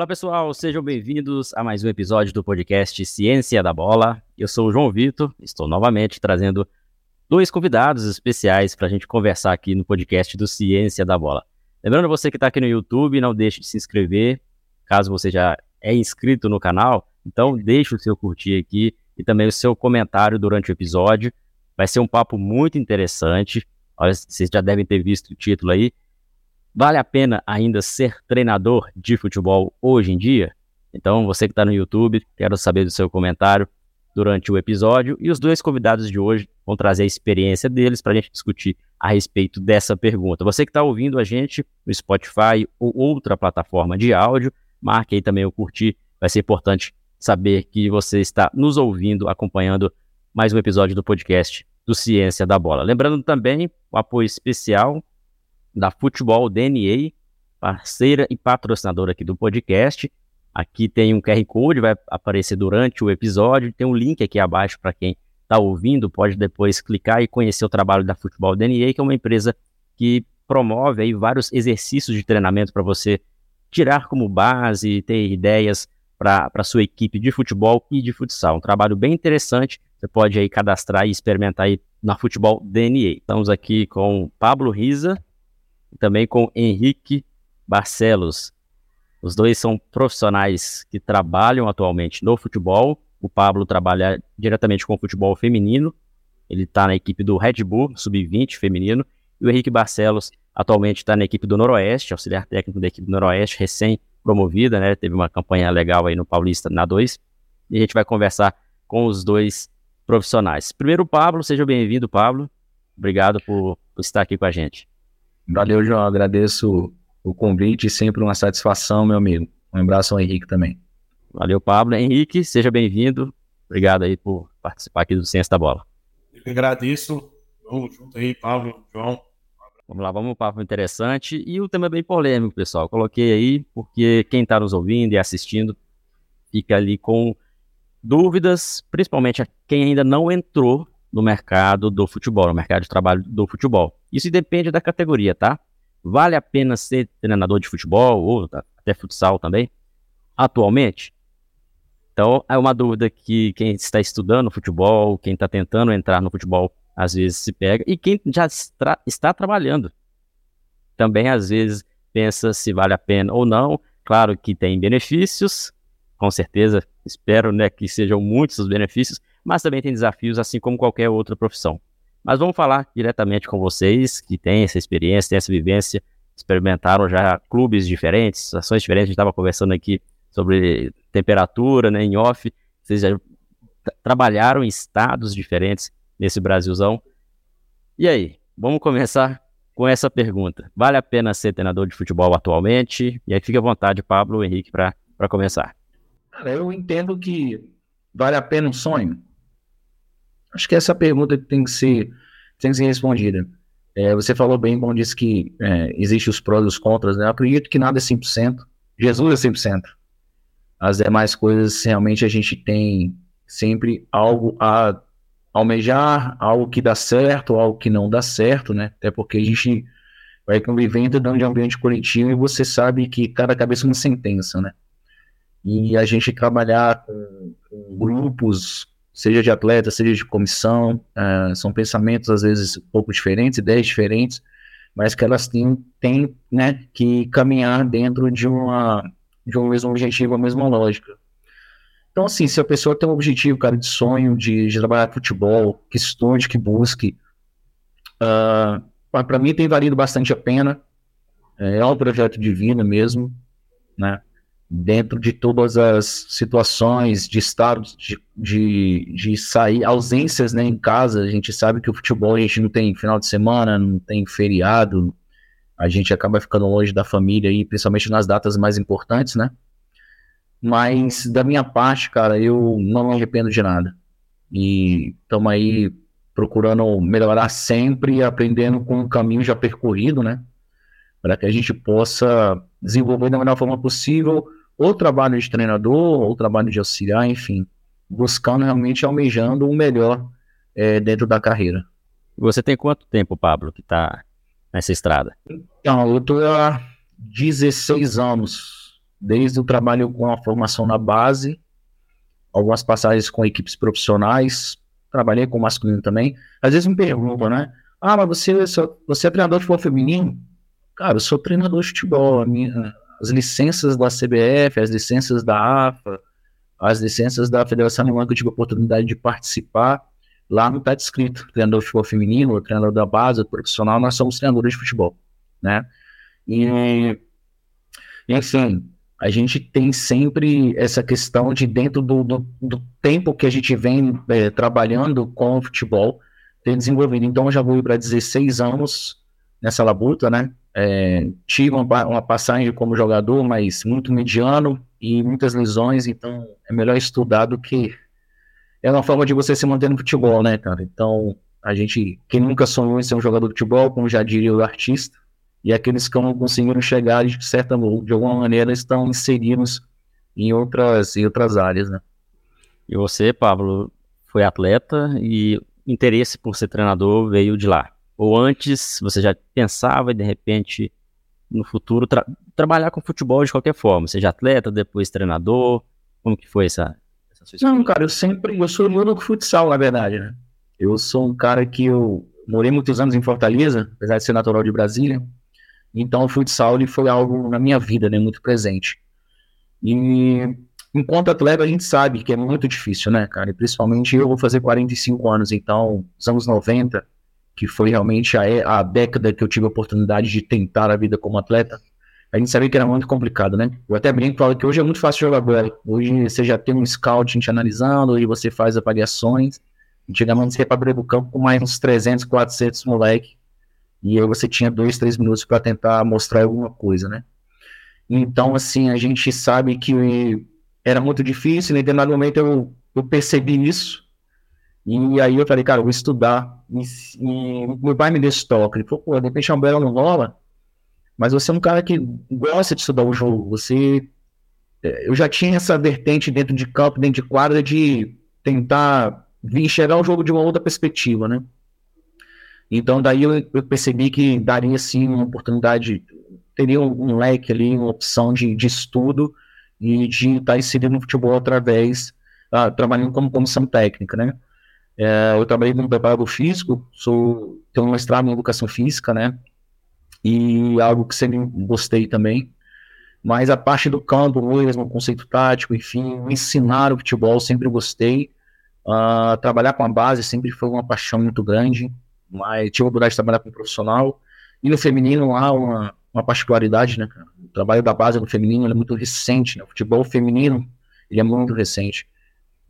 Olá pessoal, sejam bem-vindos a mais um episódio do podcast Ciência da Bola. Eu sou o João Vitor, estou novamente trazendo dois convidados especiais para a gente conversar aqui no podcast do Ciência da Bola. Lembrando você que está aqui no YouTube, não deixe de se inscrever, caso você já é inscrito no canal, então deixe o seu curtir aqui e também o seu comentário durante o episódio. Vai ser um papo muito interessante. Vocês já devem ter visto o título aí. Vale a pena ainda ser treinador de futebol hoje em dia? Então, você que está no YouTube, quero saber do seu comentário durante o episódio. E os dois convidados de hoje vão trazer a experiência deles para a gente discutir a respeito dessa pergunta. Você que está ouvindo a gente no Spotify ou outra plataforma de áudio, marque aí também o curtir. Vai ser importante saber que você está nos ouvindo, acompanhando mais um episódio do podcast do Ciência da Bola. Lembrando também o apoio especial da Futebol DNA, parceira e patrocinadora aqui do podcast. Aqui tem um QR Code, vai aparecer durante o episódio, tem um link aqui abaixo para quem está ouvindo, pode depois clicar e conhecer o trabalho da Futebol DNA, que é uma empresa que promove aí vários exercícios de treinamento para você tirar como base, ter ideias para a sua equipe de futebol e de futsal. Um trabalho bem interessante, você pode aí cadastrar e experimentar aí na Futebol DNA. Estamos aqui com Pablo Riza também com Henrique Barcelos. Os dois são profissionais que trabalham atualmente no futebol. O Pablo trabalha diretamente com o futebol feminino. Ele está na equipe do Red Bull Sub-20 feminino. E o Henrique Barcelos atualmente está na equipe do Noroeste, auxiliar técnico da equipe do Noroeste, recém-promovida, né? Teve uma campanha legal aí no Paulista na 2. E a gente vai conversar com os dois profissionais. Primeiro, Pablo, seja bem-vindo, Pablo. Obrigado por, por estar aqui com a gente. Valeu, João. Agradeço o convite e sempre uma satisfação, meu amigo. Um abraço ao Henrique também. Valeu, Pablo. Henrique, seja bem-vindo. Obrigado aí por participar aqui do Ciência da Bola. Eu que agradeço. Vamos junto aí, Pablo, João. Vamos lá, vamos um papo interessante e o tema é bem polêmico, pessoal. Coloquei aí porque quem está nos ouvindo e assistindo fica ali com dúvidas, principalmente a quem ainda não entrou no mercado do futebol, no mercado de trabalho do futebol. Isso depende da categoria, tá? Vale a pena ser treinador de futebol ou até futsal também? Atualmente? Então, é uma dúvida que quem está estudando futebol, quem está tentando entrar no futebol, às vezes se pega, e quem já está, está trabalhando também, às vezes, pensa se vale a pena ou não. Claro que tem benefícios, com certeza, espero né, que sejam muitos os benefícios, mas também tem desafios, assim como qualquer outra profissão. Mas vamos falar diretamente com vocês que têm essa experiência, têm essa vivência, experimentaram já clubes diferentes, ações diferentes. A gente estava conversando aqui sobre temperatura, né, em off. Vocês já trabalharam em estados diferentes nesse Brasilzão. E aí, vamos começar com essa pergunta. Vale a pena ser treinador de futebol atualmente? E aí fica à vontade, Pablo, Henrique, para começar. Cara, eu entendo que vale a pena um sonho. Acho que essa pergunta tem que ser, tem que ser respondida. É, você falou bem, bom, disse que é, existe os prós e os contras, né? Eu acredito que nada é 100%. Jesus é 100%. As demais coisas, realmente, a gente tem sempre algo a almejar, algo que dá certo, algo que não dá certo, né? Até porque a gente vai convivendo dentro de um ambiente coletivo e você sabe que cada cabeça é uma sentença, né? E a gente trabalhar com, com grupos seja de atleta, seja de comissão, uh, são pensamentos às vezes um pouco diferentes, ideias diferentes, mas que elas têm, têm né, que caminhar dentro de, uma, de um mesmo objetivo, a mesma lógica. Então, assim, se a pessoa tem um objetivo, cara, de sonho, de, de trabalhar futebol, que estude, que busque, uh, ah, para mim tem valido bastante a pena, é um projeto de vida mesmo, né? Dentro de todas as situações de estar, de, de, de, sair, ausências né, em casa. A gente sabe que o futebol a gente não tem final de semana, não tem feriado, a gente acaba ficando longe da família, e principalmente nas datas mais importantes, né? Mas da minha parte, cara, eu não me arrependo de nada. E estamos aí procurando melhorar sempre, aprendendo com o caminho já percorrido, né? Para que a gente possa desenvolver da melhor forma possível ou trabalho de treinador, ou trabalho de auxiliar, enfim, buscando realmente almejando o melhor é, dentro da carreira. Você tem quanto tempo, Pablo, que está nessa estrada? Então, eu estou há 16 anos desde o trabalho com a formação na base, algumas passagens com equipes profissionais, trabalhei com masculino também. Às vezes me perguntam, né? Ah, mas você, você é treinador de futebol feminino? Cara, eu sou treinador de futebol. Minha, as licenças da CBF, as licenças da AFA, as licenças da Federação Alemã que eu tive a oportunidade de participar, lá não está descrito treinador de futebol feminino, treinador da base, profissional, nós somos treinadores de futebol, né? E, enfim, a gente tem sempre essa questão de dentro do, do, do tempo que a gente vem é, trabalhando com o futebol, ter desenvolvido. Então, eu já vou para 16 anos nessa labuta, né? É, tive uma, uma, passagem como jogador, mas muito mediano e muitas lesões, então é melhor estudar do que. É uma forma de você se manter no futebol, né, cara? Então, a gente, quem nunca sonhou em ser um jogador de futebol, como já diria o artista, e aqueles que não conseguiram chegar, de certa de alguma maneira, estão inseridos em outras, em outras áreas, né? E você, Pablo, foi atleta e interesse por ser treinador veio de lá? Ou antes você já pensava e de repente no futuro tra trabalhar com futebol de qualquer forma, seja atleta, depois treinador? Como que foi essa, essa sua escolha? Não, cara, eu sempre eu sou no futsal, na verdade, né? Eu sou um cara que eu morei muitos anos em Fortaleza, apesar de ser natural de Brasília. Então o futsal ele foi algo na minha vida, né, muito presente. E enquanto atleta a gente sabe que é muito difícil, né, cara? E principalmente eu vou fazer 45 anos, então, os anos 90, que foi realmente a, a década que eu tive a oportunidade de tentar a vida como atleta, a gente sabia que era muito complicado, né? Eu até brinco falo que hoje é muito fácil jogar bola. Hoje você já tem um scout te analisando, e você faz avaliações. Antigamente você ia para do campo com mais uns 300, 400 moleque. E aí você tinha dois, três minutos para tentar mostrar alguma coisa, né? Então, assim, a gente sabe que era muito difícil. Em determinado momento eu, eu percebi isso. E aí eu falei, cara, eu vou estudar. E, e meu pai me deu esse toque. Ele falou, pô, de repente a Umbrella não rola, mas você é um cara que gosta de estudar o jogo. Você. É, eu já tinha essa vertente dentro de campo, dentro de quadra, de tentar vir enxergar o jogo de uma outra perspectiva, né? Então daí eu, eu percebi que daria sim uma oportunidade, teria um, um leque ali, uma opção de, de estudo e de estar inserido no futebol através, ah, trabalhando como comissão técnica, né? É, eu trabalhei como preparador físico, sou, tenho um mestrado em educação física, né? E algo que sempre gostei também. Mas a parte do campo mesmo, conceito tático, enfim, ensinar o futebol, sempre gostei. Uh, trabalhar com a base sempre foi uma paixão muito grande. Mas tive a oportunidade de trabalhar com um profissional. E no feminino há uma, uma particularidade, né? O trabalho da base no feminino é muito recente, né? O futebol feminino ele é muito recente.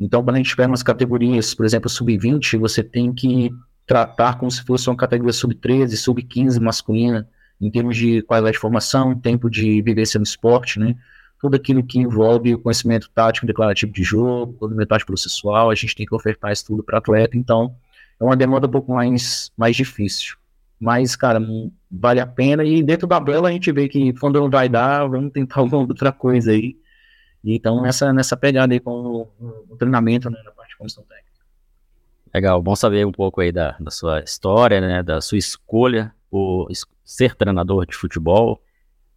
Então, quando a gente pega umas categorias, por exemplo, sub-20, você tem que tratar como se fosse uma categoria sub-13, sub-15 masculina, em termos de qualidade de formação, tempo de vivência no esporte, né? Tudo aquilo que envolve o conhecimento tático, declarativo de jogo, conhecimento tático processual, a gente tem que ofertar isso tudo para atleta, então é uma demanda um pouco mais, mais difícil. Mas, cara, vale a pena. E dentro da Bela a gente vê que quando não vai dar, vamos tentar alguma outra coisa aí. Então, nessa, nessa pegada aí com o, o treinamento, né, na parte de comissão técnica. Legal, bom saber um pouco aí da, da sua história, né, da sua escolha por ser treinador de futebol,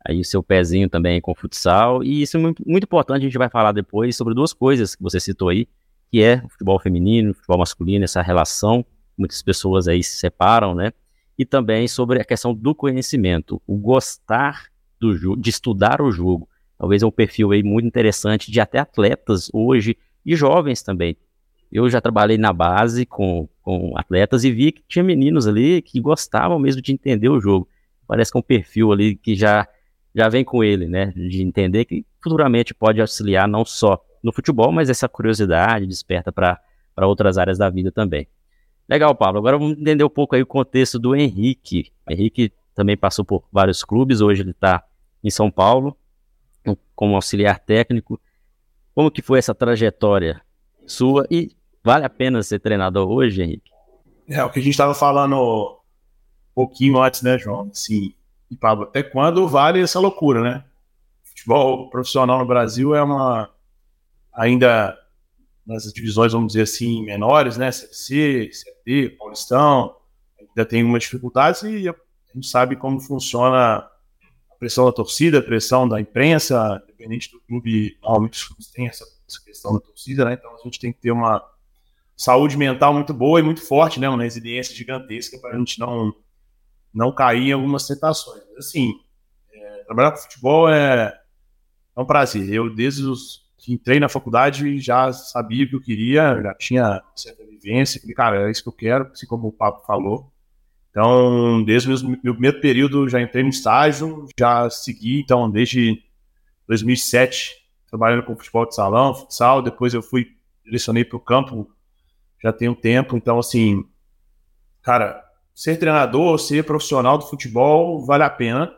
aí o seu pezinho também com futsal, e isso é muito, muito importante, a gente vai falar depois sobre duas coisas que você citou aí, que é futebol feminino, futebol masculino, essa relação, muitas pessoas aí se separam, né, e também sobre a questão do conhecimento, o gostar do de estudar o jogo, Talvez é um perfil aí muito interessante de até atletas hoje e jovens também. Eu já trabalhei na base com, com atletas e vi que tinha meninos ali que gostavam mesmo de entender o jogo. Parece que é um perfil ali que já, já vem com ele, né? De entender que futuramente pode auxiliar não só no futebol, mas essa curiosidade desperta para outras áreas da vida também. Legal, Pablo. Agora vamos entender um pouco aí o contexto do Henrique. O Henrique também passou por vários clubes, hoje ele está em São Paulo como auxiliar técnico. Como que foi essa trajetória sua e vale a pena ser treinador hoje, Henrique? É, o que a gente estava falando um pouquinho antes, né, João? Assim, e Pablo, até quando vale essa loucura, né? Futebol profissional no Brasil é uma ainda nas divisões, vamos dizer assim, menores, né? CFC, CFT, Paulistão, ainda tem algumas dificuldades e a gente sabe como funciona pressão da torcida, pressão da imprensa, independente do clube, normalmente os clubes têm essa, essa, questão da torcida, né? Então a gente tem que ter uma saúde mental muito boa e muito forte, né? Uma resiliência gigantesca para a gente não, não cair em algumas tentações. Mas, assim, é, trabalhar com futebol é, é um prazer. Eu, desde os que entrei na faculdade, já sabia o que eu queria, já tinha certa vivência, falei, cara, é isso que eu quero, assim como o Papo falou. Então, desde o meu, meu primeiro período, já entrei no estágio, já segui, então, desde 2007, trabalhando com futebol de salão, futsal, depois eu fui, direcionei para o campo, já tem um tempo, então, assim, cara, ser treinador, ser profissional do futebol, vale a pena,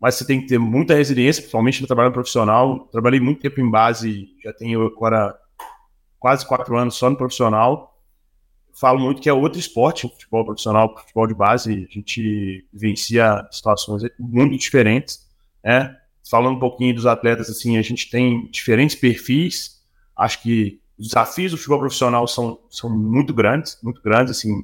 mas você tem que ter muita resiliência, principalmente no trabalho profissional. Trabalhei muito tempo em base, já tenho agora quase quatro anos só no profissional falo muito que é outro esporte, o futebol profissional, o futebol de base, a gente vivencia situações muito diferentes, né? Falando um pouquinho dos atletas, assim, a gente tem diferentes perfis, acho que os desafios do futebol profissional são, são muito grandes, muito grandes, assim,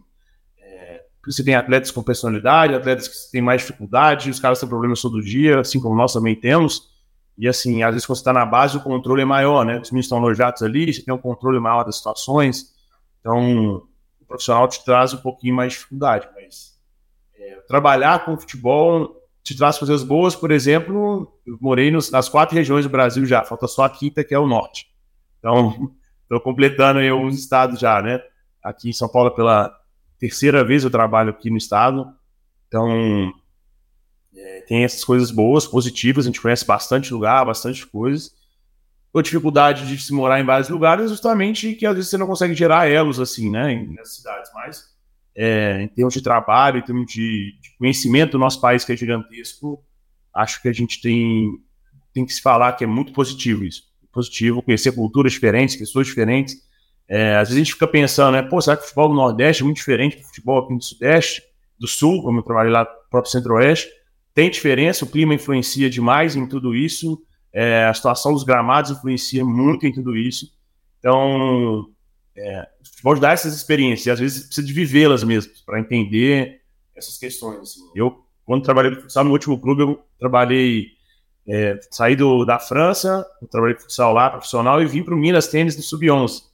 é, você tem atletas com personalidade, atletas que têm mais dificuldade, os caras têm problemas todo dia, assim como nós também temos, e assim, às vezes quando você está na base, o controle é maior, né? Os meninos estão alojados ali, você tem um controle maior das situações, então profissional te traz um pouquinho mais de dificuldade, mas é, trabalhar com futebol te traz coisas boas, por exemplo, eu morei nos, nas quatro regiões do Brasil já, falta só a quinta, que é o norte. Então, estou completando aí alguns estados já, né? Aqui em São Paulo, pela terceira vez eu trabalho aqui no estado, então é, tem essas coisas boas, positivas, a gente conhece bastante lugar, bastante coisas, ou dificuldade de se morar em vários lugares, justamente que às vezes você não consegue gerar elos assim, né, nas cidades. Mas é, em termos de trabalho, em termos de, de, conhecimento do nosso país, que é gigantesco, acho que a gente tem, tem que se falar que é muito positivo isso. Positivo, conhecer culturas diferentes, pessoas diferentes. É, às vezes a gente fica pensando, né, pô, será que o futebol do Nordeste é muito diferente do futebol aqui do Sudeste, do Sul, como eu trabalhei lá no próprio Centro-Oeste? Tem diferença, o clima influencia demais em tudo isso. É, a situação dos gramados influencia muito em tudo isso. Então, é, futebol dá essas experiências, e às vezes precisa de vivê-las mesmo, para entender essas questões. Assim. Eu, quando trabalhei no futsal no último clube, eu trabalhei, é, saí do, da França, trabalhei futsal lá, profissional, e vim para o Minas Tênis do Sub-11.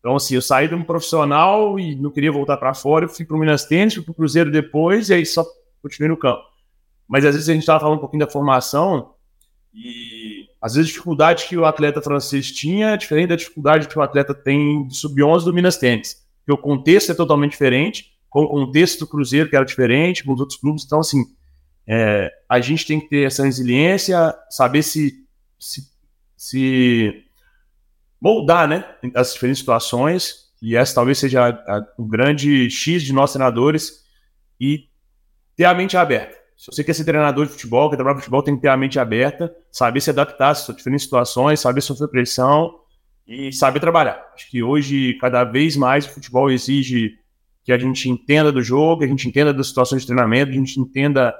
Então, assim, eu saí de um profissional e não queria voltar para fora, eu fui para o Minas Tênis, fui para o Cruzeiro depois, e aí só continuei no campo. Mas às vezes a gente estava falando um pouquinho da formação, e às vezes a dificuldade que o atleta francês tinha é diferente da dificuldade que o atleta tem de sub-11 do Minas Tênis. Porque o contexto é totalmente diferente, com o contexto do Cruzeiro que era diferente, com os outros clubes. Então, assim, é, a gente tem que ter essa resiliência, saber se, se, se moldar, né, as diferentes situações. E essa talvez seja a, a, o grande X de nós treinadores e ter a mente aberta. Se você quer ser treinador de futebol, quer trabalhar no futebol, tem que ter a mente aberta, saber se adaptar a diferentes situações, saber sofrer pressão e saber trabalhar. Acho que hoje, cada vez mais, o futebol exige que a gente entenda do jogo, que a gente entenda das situações de treinamento, que a gente entenda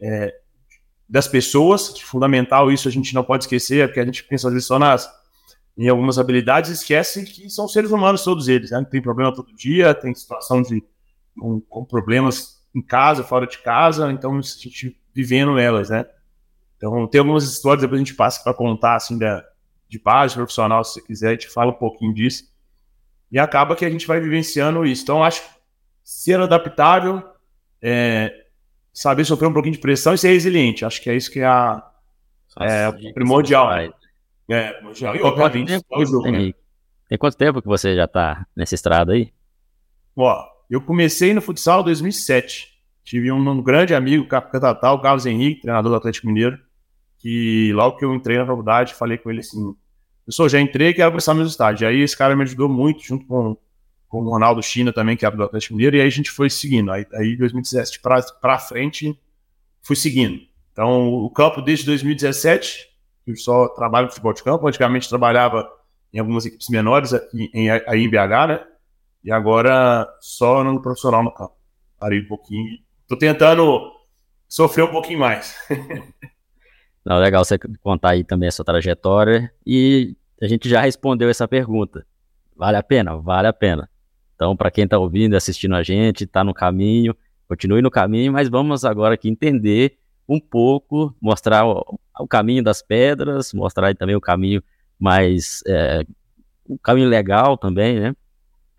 é, das pessoas. Fundamental isso a gente não pode esquecer, porque a gente pensa às vezes só nas, em algumas habilidades esquece que são seres humanos todos eles. Né? Tem problema todo dia, tem situação de com, com problemas em casa, fora de casa, então a gente vivendo elas, né? Então tem algumas histórias, depois a gente passa para contar, assim, da, de base profissional, se você quiser, a gente fala um pouquinho disso. E acaba que a gente vai vivenciando isso. Então acho que ser adaptável, é, saber sofrer um pouquinho de pressão e ser resiliente. Acho que é isso que é, a, é primordial. É, primordial. E, obviamente, tem, tem, né? tem quanto tempo que você já está nessa estrada aí? Ó, eu comecei no futsal em 2007. Tive um, um grande amigo, Catatal, Carlos Henrique, treinador do Atlético Mineiro, que logo que eu entrei na faculdade, falei com ele assim: sou, já entrei quero começar meus estágios. Aí esse cara me ajudou muito, junto com, com o Ronaldo China também, que era do Atlético Mineiro, e aí a gente foi seguindo. Aí, aí 2017 para frente, fui seguindo. Então, o campo desde 2017, eu só trabalho no futebol de campo, antigamente trabalhava em algumas equipes menores aqui em, aí em BH, né? E agora só no profissional no campo. Parei um pouquinho. Tô tentando sofrer um pouquinho mais. Não, legal você contar aí também a sua trajetória. E a gente já respondeu essa pergunta. Vale a pena? Vale a pena. Então, para quem está ouvindo assistindo a gente, está no caminho, continue no caminho, mas vamos agora aqui entender um pouco, mostrar o, o caminho das pedras, mostrar também o caminho mais. É, o caminho legal também, né?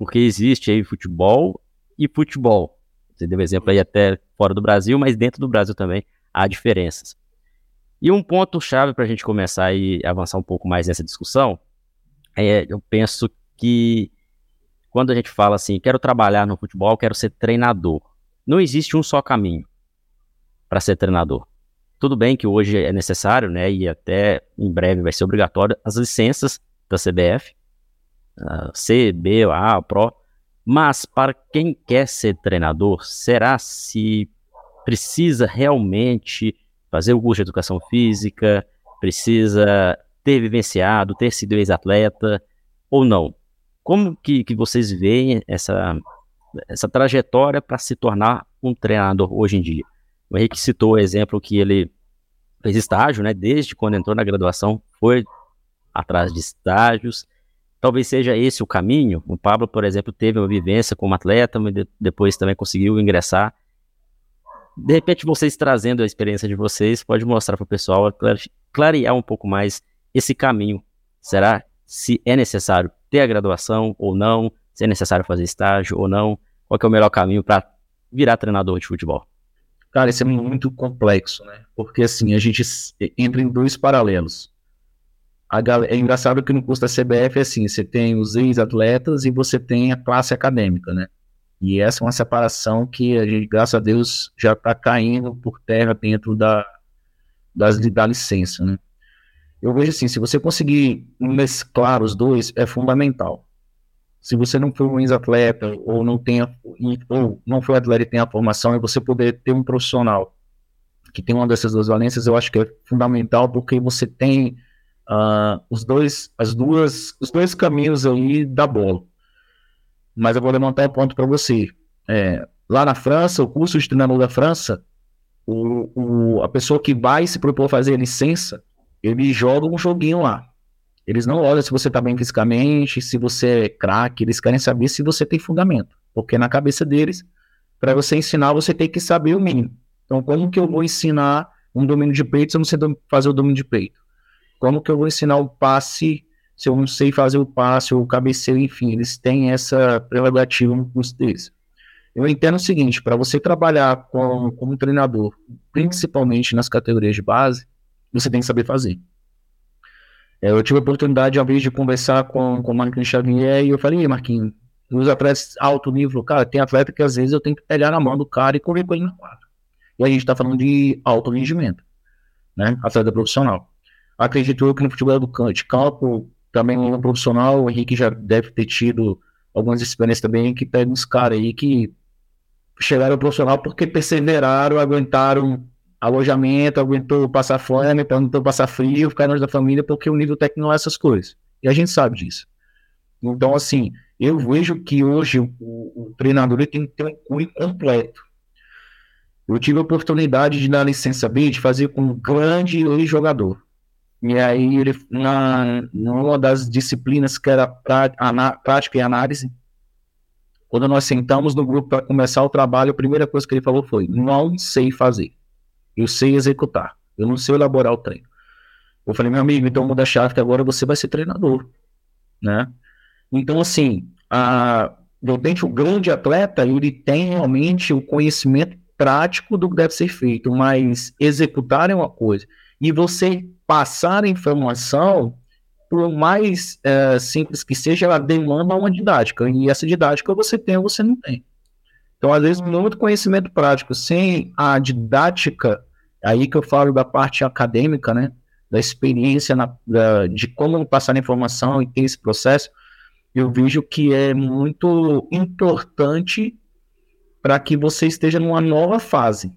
Porque existe aí futebol e futebol. Você deu exemplo aí até fora do Brasil, mas dentro do Brasil também há diferenças. E um ponto chave para a gente começar e avançar um pouco mais nessa discussão é, eu penso que quando a gente fala assim, quero trabalhar no futebol, quero ser treinador, não existe um só caminho para ser treinador. Tudo bem que hoje é necessário, né, e até em breve vai ser obrigatório as licenças da CBF, C, B, A, Pro, mas para quem quer ser treinador, será se precisa realmente fazer o curso de educação física, precisa ter vivenciado, ter sido ex-atleta ou não? Como que, que vocês veem essa, essa trajetória para se tornar um treinador hoje em dia? O Henrique citou o exemplo que ele fez estágio, né? Desde quando entrou na graduação, foi atrás de estágios. Talvez seja esse o caminho. O Pablo, por exemplo, teve uma vivência como atleta, mas depois também conseguiu ingressar. De repente, vocês trazendo a experiência de vocês, pode mostrar para o pessoal, clarear um pouco mais esse caminho. Será se é necessário ter a graduação ou não? Se é necessário fazer estágio ou não? Qual é o melhor caminho para virar treinador de futebol? Cara, isso é muito complexo, né? Porque assim, a gente entra em dois paralelos. É engraçado que no curso da CBF é assim, você tem os ex-atletas e você tem a classe acadêmica, né? E essa é uma separação que a gente, graças a Deus, já está caindo por terra dentro da, das, da licença, né? Eu vejo assim, se você conseguir mesclar os dois, é fundamental. Se você não for um ex-atleta ou não tenha ou não foi atleta e tem a formação, e você poder ter um profissional que tem uma dessas duas valências, eu acho que é fundamental porque você tem uh, os dois, as duas, os dois caminhos aí da bola. Mas eu vou levantar um ponto para você. É, lá na França, o curso de treinador da França, o, o, a pessoa que vai se propor fazer licença, eles jogam um joguinho lá. Eles não olham se você tá bem fisicamente, se você é craque, eles querem saber se você tem fundamento. Porque na cabeça deles, para você ensinar, você tem que saber o mínimo. Então, como que eu vou ensinar um domínio de peito se eu não sei fazer o domínio de peito? Como que eu vou ensinar o passe se eu não sei fazer o passe ou o cabeceio, enfim, eles têm essa prerrogativa no curso deles. Eu entendo o seguinte, para você trabalhar com, como treinador, principalmente nas categorias de base, você tem que saber fazer. É, eu tive a oportunidade, uma vez, de conversar com, com o Marquinhos Xavier e eu falei, Marquinhos, os atletas alto nível, cara, tem atleta que às vezes eu tenho que pegar na mão do cara e correr com ele no quadro. E a gente está falando de alto rendimento, né? Atleta profissional. Acredito eu que no futebol de campo, também no profissional, o Henrique já deve ter tido algumas experiências também que pega uns caras aí que chegaram ao profissional porque perseveraram, aguentaram alojamento, aguentou passar fome, aguentou passar frio, ficar longe da família, porque o nível técnico não é essas coisas. E a gente sabe disso. Então, assim, eu vejo que hoje o, o treinador tem que ter um cunho completo. Eu tive a oportunidade de, na licença B, de fazer com um grande jogador. E aí, ele, na, numa das disciplinas que era prática e análise, quando nós sentamos no grupo para começar o trabalho, a primeira coisa que ele falou foi: não sei fazer. Eu sei executar. Eu não sei elaborar o treino. Eu falei, meu amigo, então muda a chave que agora você vai ser treinador, né? Então, assim, a, realmente o grande atleta, ele tem realmente o conhecimento prático do que deve ser feito, mas executar é uma coisa. E você passar a informação, por mais é, simples que seja, ela demanda uma didática. E essa didática você tem ou você não tem. Então, às vezes, muito conhecimento prático sem a didática, aí que eu falo da parte acadêmica, né? Da experiência na, da, de como passar a informação e ter esse processo, eu vejo que é muito importante para que você esteja numa nova fase.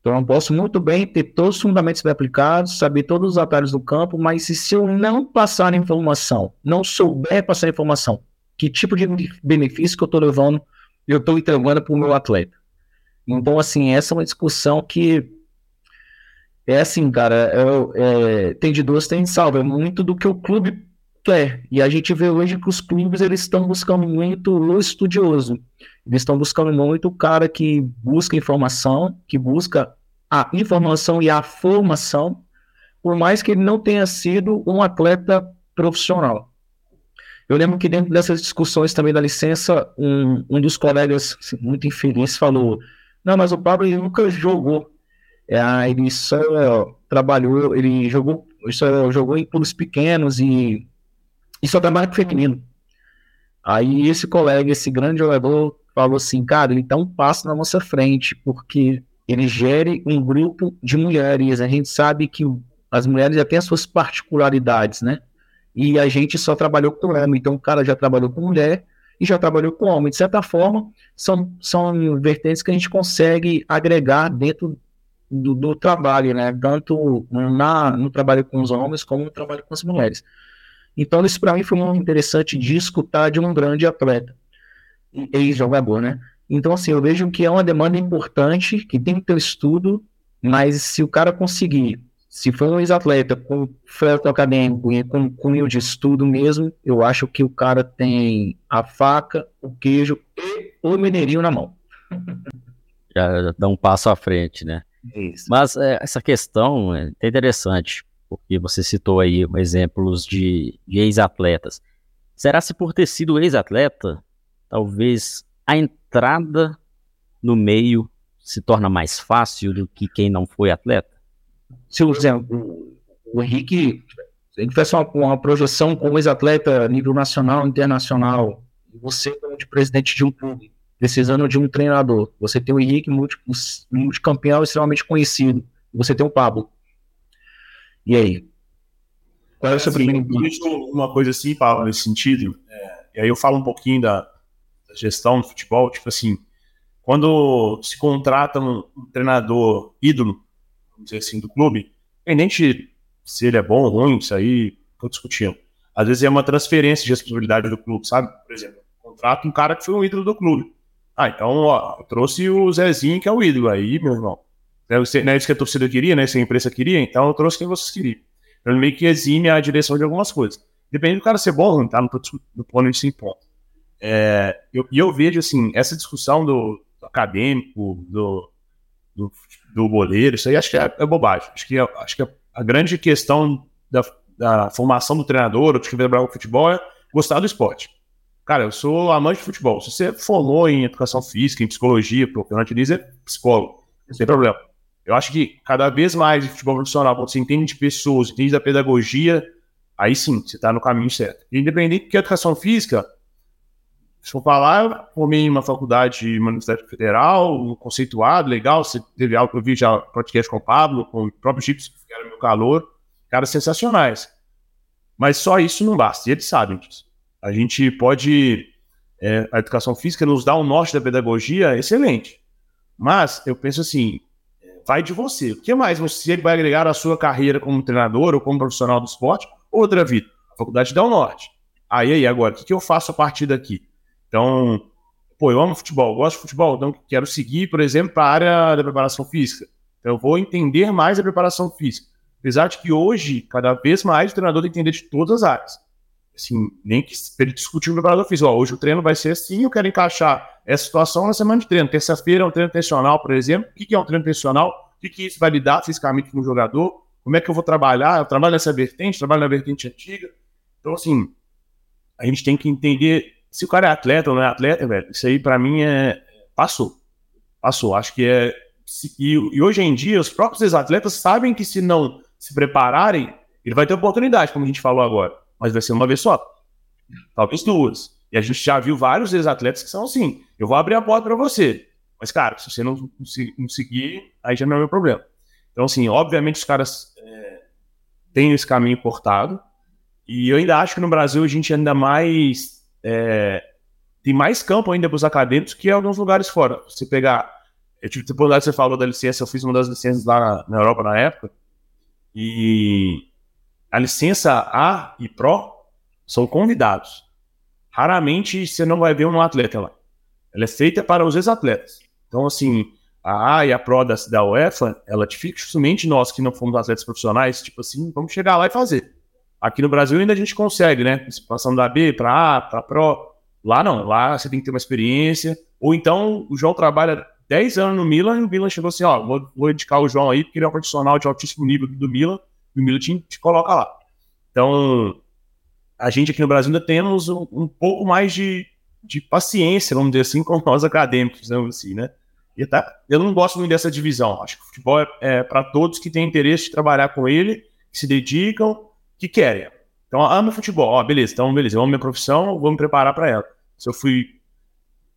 Então, eu posso muito bem ter todos os fundamentos bem aplicados, saber todos os atalhos do campo, mas se eu não passar informação, não souber passar informação, que tipo de benefício que eu estou levando eu estou entregando para o meu atleta. Então, assim, essa é uma discussão que é assim, cara, é, é, tem de duas, tem de salva, é muito do que o clube quer. E a gente vê hoje que os clubes eles estão buscando muito o estudioso. Eles estão buscando muito o cara que busca informação, que busca a informação e a formação, por mais que ele não tenha sido um atleta profissional. Eu lembro que dentro dessas discussões também da licença, um, um dos colegas assim, muito infeliz falou: Não, mas o Pablo nunca jogou. É, ele só é, trabalhou, ele jogou, só jogou em clubes pequenos e, e só trabalha com feminino. Aí esse colega, esse grande jogador, falou assim: Cara, ele dá um passo na nossa frente, porque ele gere um grupo de mulheres. A gente sabe que as mulheres já têm as suas particularidades, né? e a gente só trabalhou com homem. Então o cara já trabalhou com mulher e já trabalhou com homem. De certa forma, são, são vertentes que a gente consegue agregar dentro do, do trabalho, né? Tanto na, no trabalho com os homens como no trabalho com as mulheres. Então, isso para mim foi muito interessante de escutar de um grande atleta, ex-jogador, né? Então, assim, eu vejo que é uma demanda importante, que tem que ter estudo, mas se o cara conseguir se for um ex-atleta com feto acadêmico e com cunho de estudo mesmo, eu acho que o cara tem a faca, o queijo e o mineirinho na mão. Já, dá um passo à frente, né? Isso. Mas é, essa questão é interessante, porque você citou aí exemplos de, de ex-atletas. Será se por ter sido ex-atleta, talvez a entrada no meio se torna mais fácil do que quem não foi atleta? se exemplo, o Henrique, se ele tivesse uma, uma projeção como ex-atleta a nível nacional, internacional, você como de presidente de um clube, precisando de um treinador, você tem o Henrique, multi, multicampeão extremamente conhecido, você tem o Pablo. E aí? Qual é o seu primeiro Uma coisa assim, Pablo, nesse sentido, é, e aí eu falo um pouquinho da, da gestão do futebol, tipo assim, quando se contrata um, um treinador ídolo, vamos dizer assim, do clube, independente se ele é bom ou ruim, isso aí tô discutindo. Às vezes é uma transferência de responsabilidade do clube, sabe? Por exemplo, contrata um cara que foi um ídolo do clube. Ah, então, ó, eu trouxe o Zezinho, que é o ídolo. Aí, meu irmão, não é isso que a torcida queria, né? Se a imprensa queria, então eu trouxe quem vocês queriam. Então, ele meio que exime a direção de algumas coisas. Depende do cara ser bom ou tá? Não tô no plano de 5 pontos. É, e eu, eu, vejo, assim, essa discussão do, do acadêmico, do, do do goleiro, isso aí acho que é, é bobagem. Acho que, é, acho que a grande questão da, da formação do treinador, de quem vai o futebol, é gostar do esporte. Cara, eu sou amante de futebol. Se você formou em educação física, em psicologia, Diniz é psicólogo, não tem problema. Eu acho que cada vez mais em futebol profissional, quando você entende de pessoas, entende da pedagogia, aí sim, você está no caminho certo. Independente que a educação física, se for falar, formei em uma faculdade, uma universidade federal, conceituado, legal. Você teve algo que eu vi já podcast com o Pablo, com o próprio Chips, que era meu calor. Caras sensacionais. Mas só isso não basta, e eles sabem disso. A gente pode. É, a educação física nos dá um norte da pedagogia excelente. Mas eu penso assim: vai de você. O que mais você vai agregar à sua carreira como treinador ou como profissional do esporte? Outra vida. A faculdade dá o norte. Aí, aí, agora, o que, que eu faço a partir daqui? Então, pô, eu amo futebol, gosto de futebol, então quero seguir, por exemplo, para a área da preparação física. Então, eu vou entender mais a preparação física. Apesar de que hoje, cada vez mais, o treinador tem que entender de todas as áreas. Assim, nem que ele discutir o preparador físico. Ó, hoje o treino vai ser assim, eu quero encaixar essa situação na semana de treino. Terça-feira é um treino tensional, por exemplo. O que é um treino tensional? O que isso vai lidar fisicamente com o jogador? Como é que eu vou trabalhar? Eu trabalho nessa vertente, trabalho na vertente antiga. Então, assim, a gente tem que entender se o cara é atleta ou não é atleta, velho, isso aí para mim é. Passou. Passou. Acho que é. E, e hoje em dia, os próprios atletas sabem que se não se prepararem, ele vai ter oportunidade, como a gente falou agora. Mas vai ser uma vez só. Talvez duas. E a gente já viu vários ex-atletas que são assim: eu vou abrir a porta para você. Mas, cara, se você não, não, seguir, aí já não é meu problema. Então, assim, obviamente os caras é, têm esse caminho cortado. E eu ainda acho que no Brasil a gente ainda mais é, tem mais campo ainda para os acadêmicos que em alguns lugares fora. Você pegar. Eu tive oportunidade, você falou da licença, eu fiz uma das licenças lá na, na Europa na época. E a licença A e Pro são convidados. Raramente você não vai ver um atleta lá. Ela é feita para os ex-atletas. Então, assim, a A e a Pro da, da UEFA, ela dificilmente nós que não fomos atletas profissionais, tipo assim, vamos chegar lá e fazer. Aqui no Brasil ainda a gente consegue, né? Passando da B para A, para Pro. Lá não, lá você tem que ter uma experiência. Ou então o João trabalha 10 anos no Milan e o Milan chegou assim, ó, vou, vou indicar o João aí, porque ele é um profissional de altíssimo nível do Milan, e o Milan te, te coloca lá. Então, a gente aqui no Brasil ainda temos um, um pouco mais de, de paciência, vamos dizer assim, com nós acadêmicos, assim, né? E tá, eu não gosto muito dessa divisão. Acho que o futebol é, é para todos que têm interesse de trabalhar com ele, que se dedicam, que querem. Então, amo futebol. Ó, beleza, então, beleza, eu amo minha profissão, vou me preparar para ela. Se eu fui.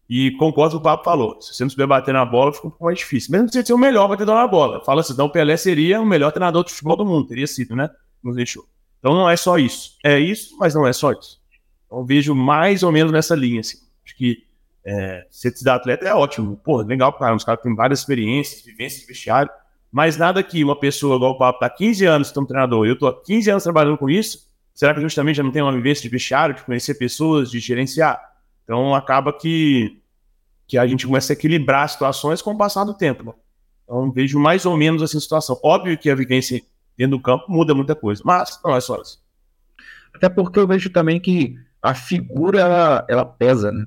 E concordo com o Papo falou. Se você não souber bater na bola, fica um pouco mais difícil. Mesmo que você seja o melhor batedor na bola. Fala assim, então o Pelé seria o melhor treinador de futebol do mundo. Teria sido, né? Nos deixou. Então não é só isso. É isso, mas não é só isso. Então vejo mais ou menos nessa linha, assim. Acho que é, ser atleta é ótimo. Pô, legal, cara. Os caras têm várias experiências, vivências de vestiário. Mas nada que uma pessoa igual o Papo tá 15 anos como treinador, eu tô há 15 anos trabalhando com isso, será que justamente já não tem uma vivência de vestiário, de conhecer pessoas, de gerenciar? Então acaba que, que a gente começa a equilibrar situações com o passar do tempo. Né? Então vejo mais ou menos essa situação. Óbvio que a vivência dentro do campo muda muita coisa, mas não é só isso. Até porque eu vejo também que a figura ela, ela pesa, né?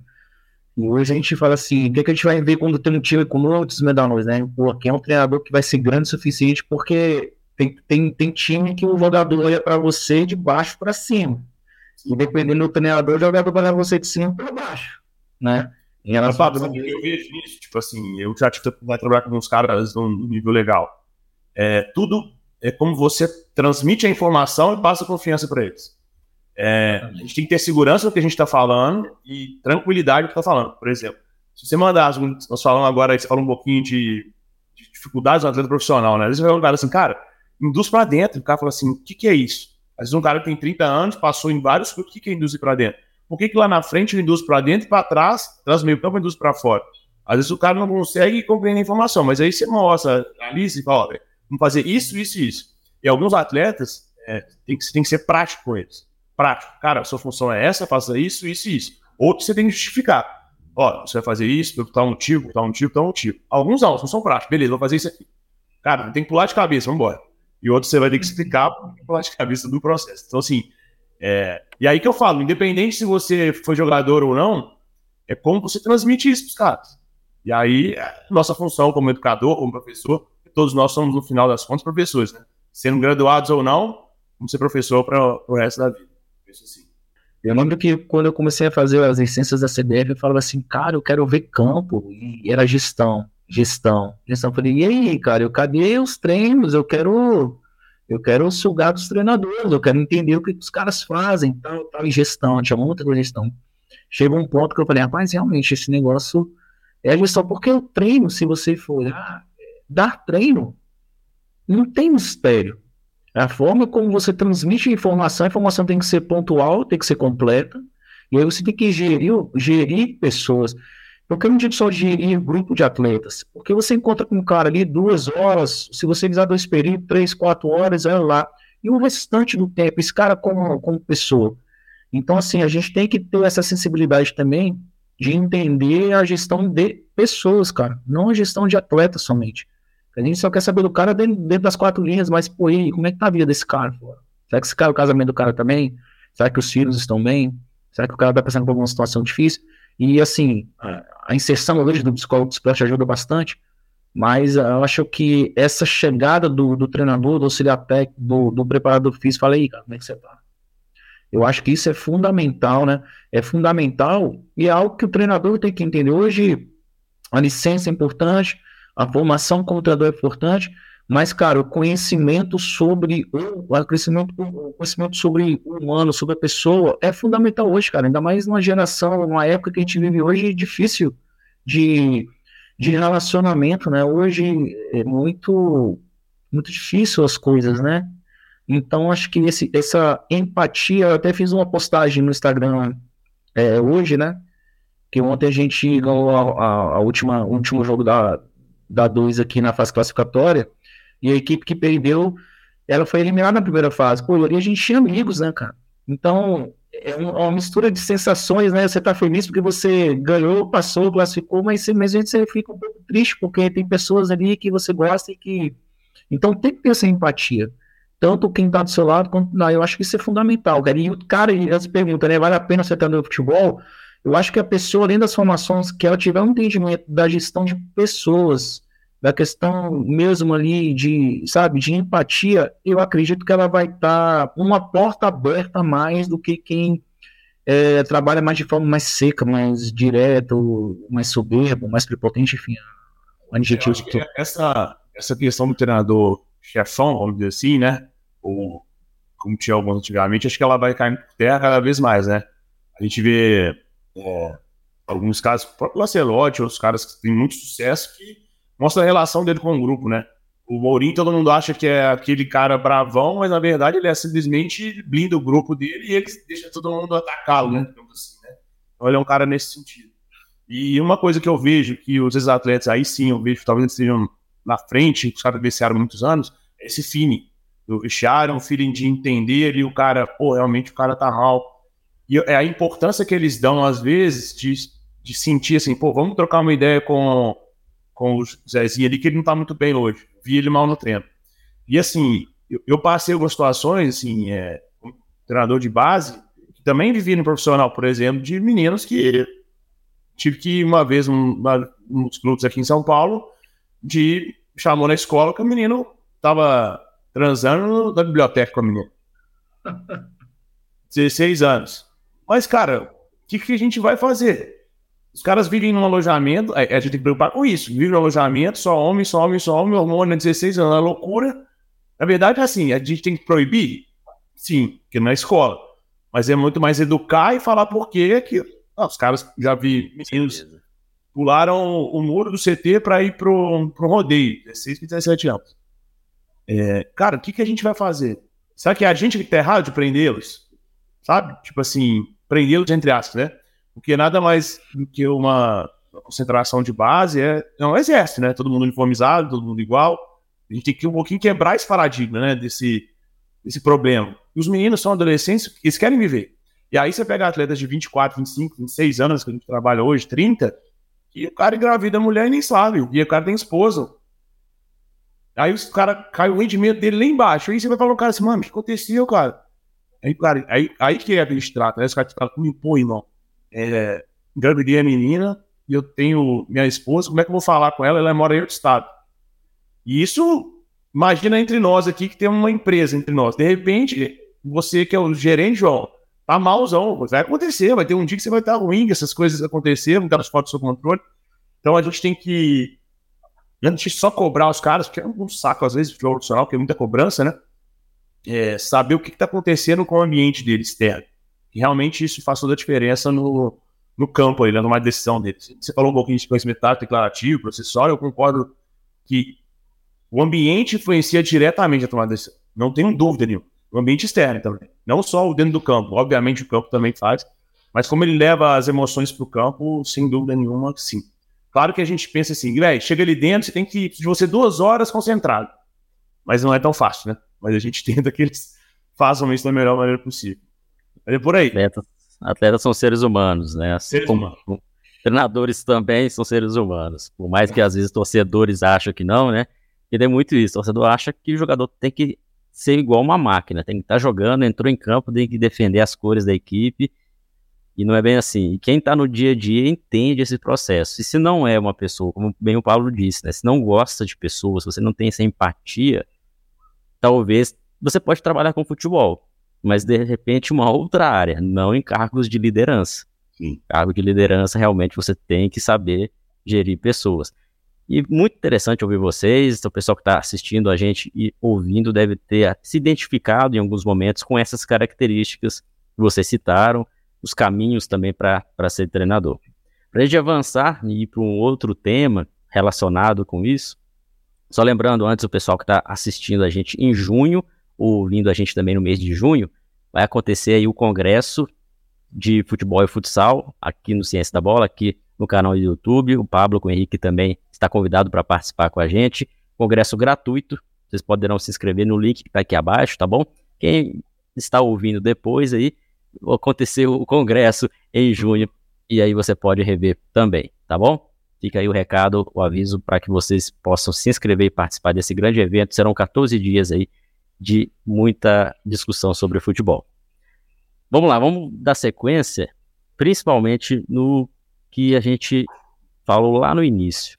E hoje a gente fala assim, o que, é que a gente vai ver quando tem um time com muitos medalhões, né? Pô, quem é um treinador que vai ser grande o suficiente, porque tem, tem, tem time que o jogador olha para você de baixo para cima. E dependendo do treinador, joga para você de cima para baixo, né? Em relação a... Eu vejo isso, tipo assim, eu já tive vai trabalhar com uns caras num nível legal. É, tudo é como você transmite a informação e passa confiança para eles. É, a gente tem que ter segurança do que a gente está falando e tranquilidade do que está falando. Por exemplo, se você mandar, nós falamos agora, você falou um pouquinho de, de dificuldades no atleta profissional, né? Às vezes vai um cara assim, cara, induz para dentro. O cara fala assim, o que, que é isso? Às vezes um cara tem 30 anos, passou em vários clubes, o que, que é induzir para dentro? Por que, que lá na frente ele induz para dentro e para trás, traz meio campo e induz para fora? Às vezes o cara não consegue compreender a informação, mas aí você mostra ali e fala, vamos fazer isso, isso e isso. E alguns atletas, é, tem, que, tem que ser prático com eles prático. Cara, sua função é essa, faça isso, isso e isso. Outro você tem que justificar. Ó, você vai fazer isso, por tal motivo, tal motivo, por tal motivo. Alguns não, são práticos. Beleza, vou fazer isso aqui. Cara, tem que pular de cabeça, vamos embora. E outro você vai ter que explicar pular de cabeça do processo. Então, assim, é... e aí que eu falo, independente se você foi jogador ou não, é como você transmite isso para os caras. E aí, nossa função como educador, como professor, todos nós somos, no final das contas, professores, né? Sendo graduados ou não, vamos ser professor para o resto da vida assim. Eu lembro que quando eu comecei a fazer as licenças da CBF, eu falava assim, cara, eu quero ver campo. E era gestão, gestão, gestão. Eu falei, e aí, cara, eu cadê os treinos? Eu quero, eu quero sugar dos treinadores, eu quero entender o que os caras fazem, tal, tal, e gestão, tinha muita gestão. Chegou um ponto que eu falei, rapaz, realmente, esse negócio é gestão, porque o treino, se você for olhar, dar treino, não tem mistério. É a forma como você transmite a informação, a informação tem que ser pontual, tem que ser completa, e aí você tem que gerir, gerir pessoas. Eu não digo só gerir grupo de atletas, porque você encontra com um cara ali duas horas, se você fizer dois períodos, três, quatro horas, é lá, e o restante do tempo, esse cara como, como pessoa. Então, assim, a gente tem que ter essa sensibilidade também de entender a gestão de pessoas, cara, não a gestão de atletas somente. A gente só quer saber do cara dentro, dentro das quatro linhas, mas, pô, e aí, como é que tá a vida desse cara? Pô? Será que esse cara, o casamento do cara também? Será que os filhos estão bem? Será que o cara vai passando por alguma situação difícil? E, assim, a, a inserção hoje do psicólogo esporte ajuda bastante, mas eu acho que essa chegada do, do treinador, do auxiliar técnico, do, do preparador físico, fala aí, cara, como é que você tá? Eu acho que isso é fundamental, né? É fundamental e é algo que o treinador tem que entender. Hoje, a licença é importante, a formação como treinador é importante, mas, cara, o conhecimento sobre o, o conhecimento, o conhecimento sobre o humano, sobre a pessoa, é fundamental hoje, cara. Ainda mais numa geração, numa época que a gente vive hoje, é difícil de, de relacionamento, né? Hoje é muito, muito difícil as coisas, né? Então, acho que esse, essa empatia, eu até fiz uma postagem no Instagram é, hoje, né? Que ontem a gente ganhou a, a, a última, o último jogo da, da 2 aqui na fase classificatória, e a equipe que perdeu, ela foi eliminada na primeira fase. Pô, e a gente tinha amigos, né, cara? Então, é uma mistura de sensações, né? Você tá feliz porque você ganhou, passou, classificou, mas mesmo você fica um pouco triste porque tem pessoas ali que você gosta e que. Então tem que ter essa empatia. Tanto quem tá do seu lado quanto. Não, eu acho que isso é fundamental, cara. E o cara, as perguntas, né? Vale a pena você estar no futebol? Eu acho que a pessoa, além das formações, que ela tiver um entendimento da gestão de pessoas, da questão mesmo ali de, sabe, de empatia, eu acredito que ela vai estar tá uma porta aberta mais do que quem é, trabalha mais de forma mais seca, mais direto, mais soberbo, mais prepotente, enfim, adjetivos. Essa, essa questão do treinador chefão, vamos dizer assim, né? Ou como tinha alguns antigamente, acho que ela vai cair por terra cada vez mais, né? A gente vê é, alguns casos, o próprio Lacelotti, outros caras que têm muito sucesso, que mostra a relação dele com o grupo, né? O Mourinho, todo mundo acha que é aquele cara bravão, mas na verdade ele é simplesmente blinda o grupo dele e ele deixa todo mundo atacá-lo, né? Assim, né? Então ele é um cara nesse sentido. E uma coisa que eu vejo que os ex-atletas, aí sim, eu vejo que talvez estejam na frente, os caras viciaram muitos anos, é esse feeling. Do vestiário, um feeling de entender ali o cara, pô, realmente o cara tá mal. E é a importância que eles dão, às vezes, de, de sentir assim, pô, vamos trocar uma ideia com, com o Zezinho ali, que ele não tá muito bem hoje. Vi ele mal no treino. E assim, eu, eu passei algumas situações, assim, é, um treinador de base, que também vivia no profissional, por exemplo, de meninos que tive que ir uma vez um, uma, uns clubes aqui em São Paulo, de chamou na escola que o menino tava transando na biblioteca com a menina. 16 anos. Mas, cara, o que, que a gente vai fazer? Os caras vivem num alojamento, a gente tem que preocupar com isso. Vive no alojamento, só homem, só homem, só homem, hormônio, 16 anos, é loucura. Na verdade, assim, a gente tem que proibir? Sim, que na escola. Mas é muito mais educar e falar por que que ah, os caras já vi meninos pularam o muro do CT para ir pro, pro rodeio, 16, 17 anos. É, cara, o que, que a gente vai fazer? Será que é a gente que tá errado de prendê-los? Sabe? Tipo assim, prendê-los entre aspas, né? Porque nada mais do que uma concentração de base é, é um exército, né? Todo mundo uniformizado, todo mundo igual. A gente tem que um pouquinho quebrar esse paradigma, né? Desse, desse problema. E os meninos são adolescentes, eles querem viver. E aí você pega atletas de 24, 25, 26 anos que a gente trabalha hoje, 30, e o cara engravida a mulher e nem sabe. E o cara tem esposa. Aí o cara cai o rendimento dele lá embaixo. Aí você vai falar o cara assim, mano, o que aconteceu, cara? Aí, cara, aí, aí que é abstrato, né? Esse cara fala, me põe, irmão. É, engravidei a menina e eu tenho minha esposa, como é que eu vou falar com ela? Ela mora em outro estado. E isso, imagina entre nós aqui que tem uma empresa entre nós. De repente, você que é o gerente, João, tá malzão. Vai acontecer, vai ter um dia que você vai estar ruim, que essas coisas aconteceram, aquelas fotos do seu controle. Então a gente tem que. Antes de só cobrar os caras, porque é um saco às vezes profissional, que é muita cobrança, né? É, saber o que está acontecendo com o ambiente dele externo. E realmente isso faz toda a diferença no, no campo aí, né, numa decisão dele. Você falou um pouquinho de conhecimento tático, declarativo, processual, eu concordo que o ambiente influencia diretamente a tomada de decisão. Não tenho dúvida nenhuma o ambiente externo também. Não só o dentro do campo. Obviamente o campo também faz, mas como ele leva as emoções para o campo, sem dúvida nenhuma, sim. Claro que a gente pensa assim, velho, chega ali dentro, você tem que de você duas horas concentrado. Mas não é tão fácil, né? Mas a gente tenta que eles façam isso da melhor maneira possível. Mas é por aí. Atletas, atletas são seres humanos, né? Assim seres como, humanos. Treinadores também são seres humanos. Por mais que às vezes torcedores acham que não, né? E tem muito isso. O torcedor acha que o jogador tem que ser igual uma máquina, tem que estar tá jogando, entrou em campo, tem que defender as cores da equipe, e não é bem assim. E quem está no dia a dia entende esse processo. E se não é uma pessoa, como bem o Paulo disse, né, se não gosta de pessoas, se você não tem essa empatia, talvez você pode trabalhar com futebol, mas de repente uma outra área, não em cargos de liderança. Sim. Cargo de liderança realmente você tem que saber gerir pessoas. E muito interessante ouvir vocês, o pessoal que está assistindo a gente e ouvindo deve ter se identificado em alguns momentos com essas características que vocês citaram, os caminhos também para ser treinador. Para a gente avançar e ir para um outro tema relacionado com isso, só lembrando antes o pessoal que está assistindo a gente em junho, ouvindo a gente também no mês de junho, vai acontecer aí o congresso de futebol e futsal aqui no Ciência da Bola, aqui no canal do YouTube. O Pablo com o Henrique também está convidado para participar com a gente. Congresso gratuito. Vocês poderão se inscrever no link que está aqui abaixo, tá bom? Quem está ouvindo depois aí, aconteceu o congresso em junho e aí você pode rever também, tá bom? Fica aí o recado, o aviso para que vocês possam se inscrever e participar desse grande evento. Serão 14 dias aí de muita discussão sobre futebol. Vamos lá, vamos dar sequência principalmente no que a gente falou lá no início.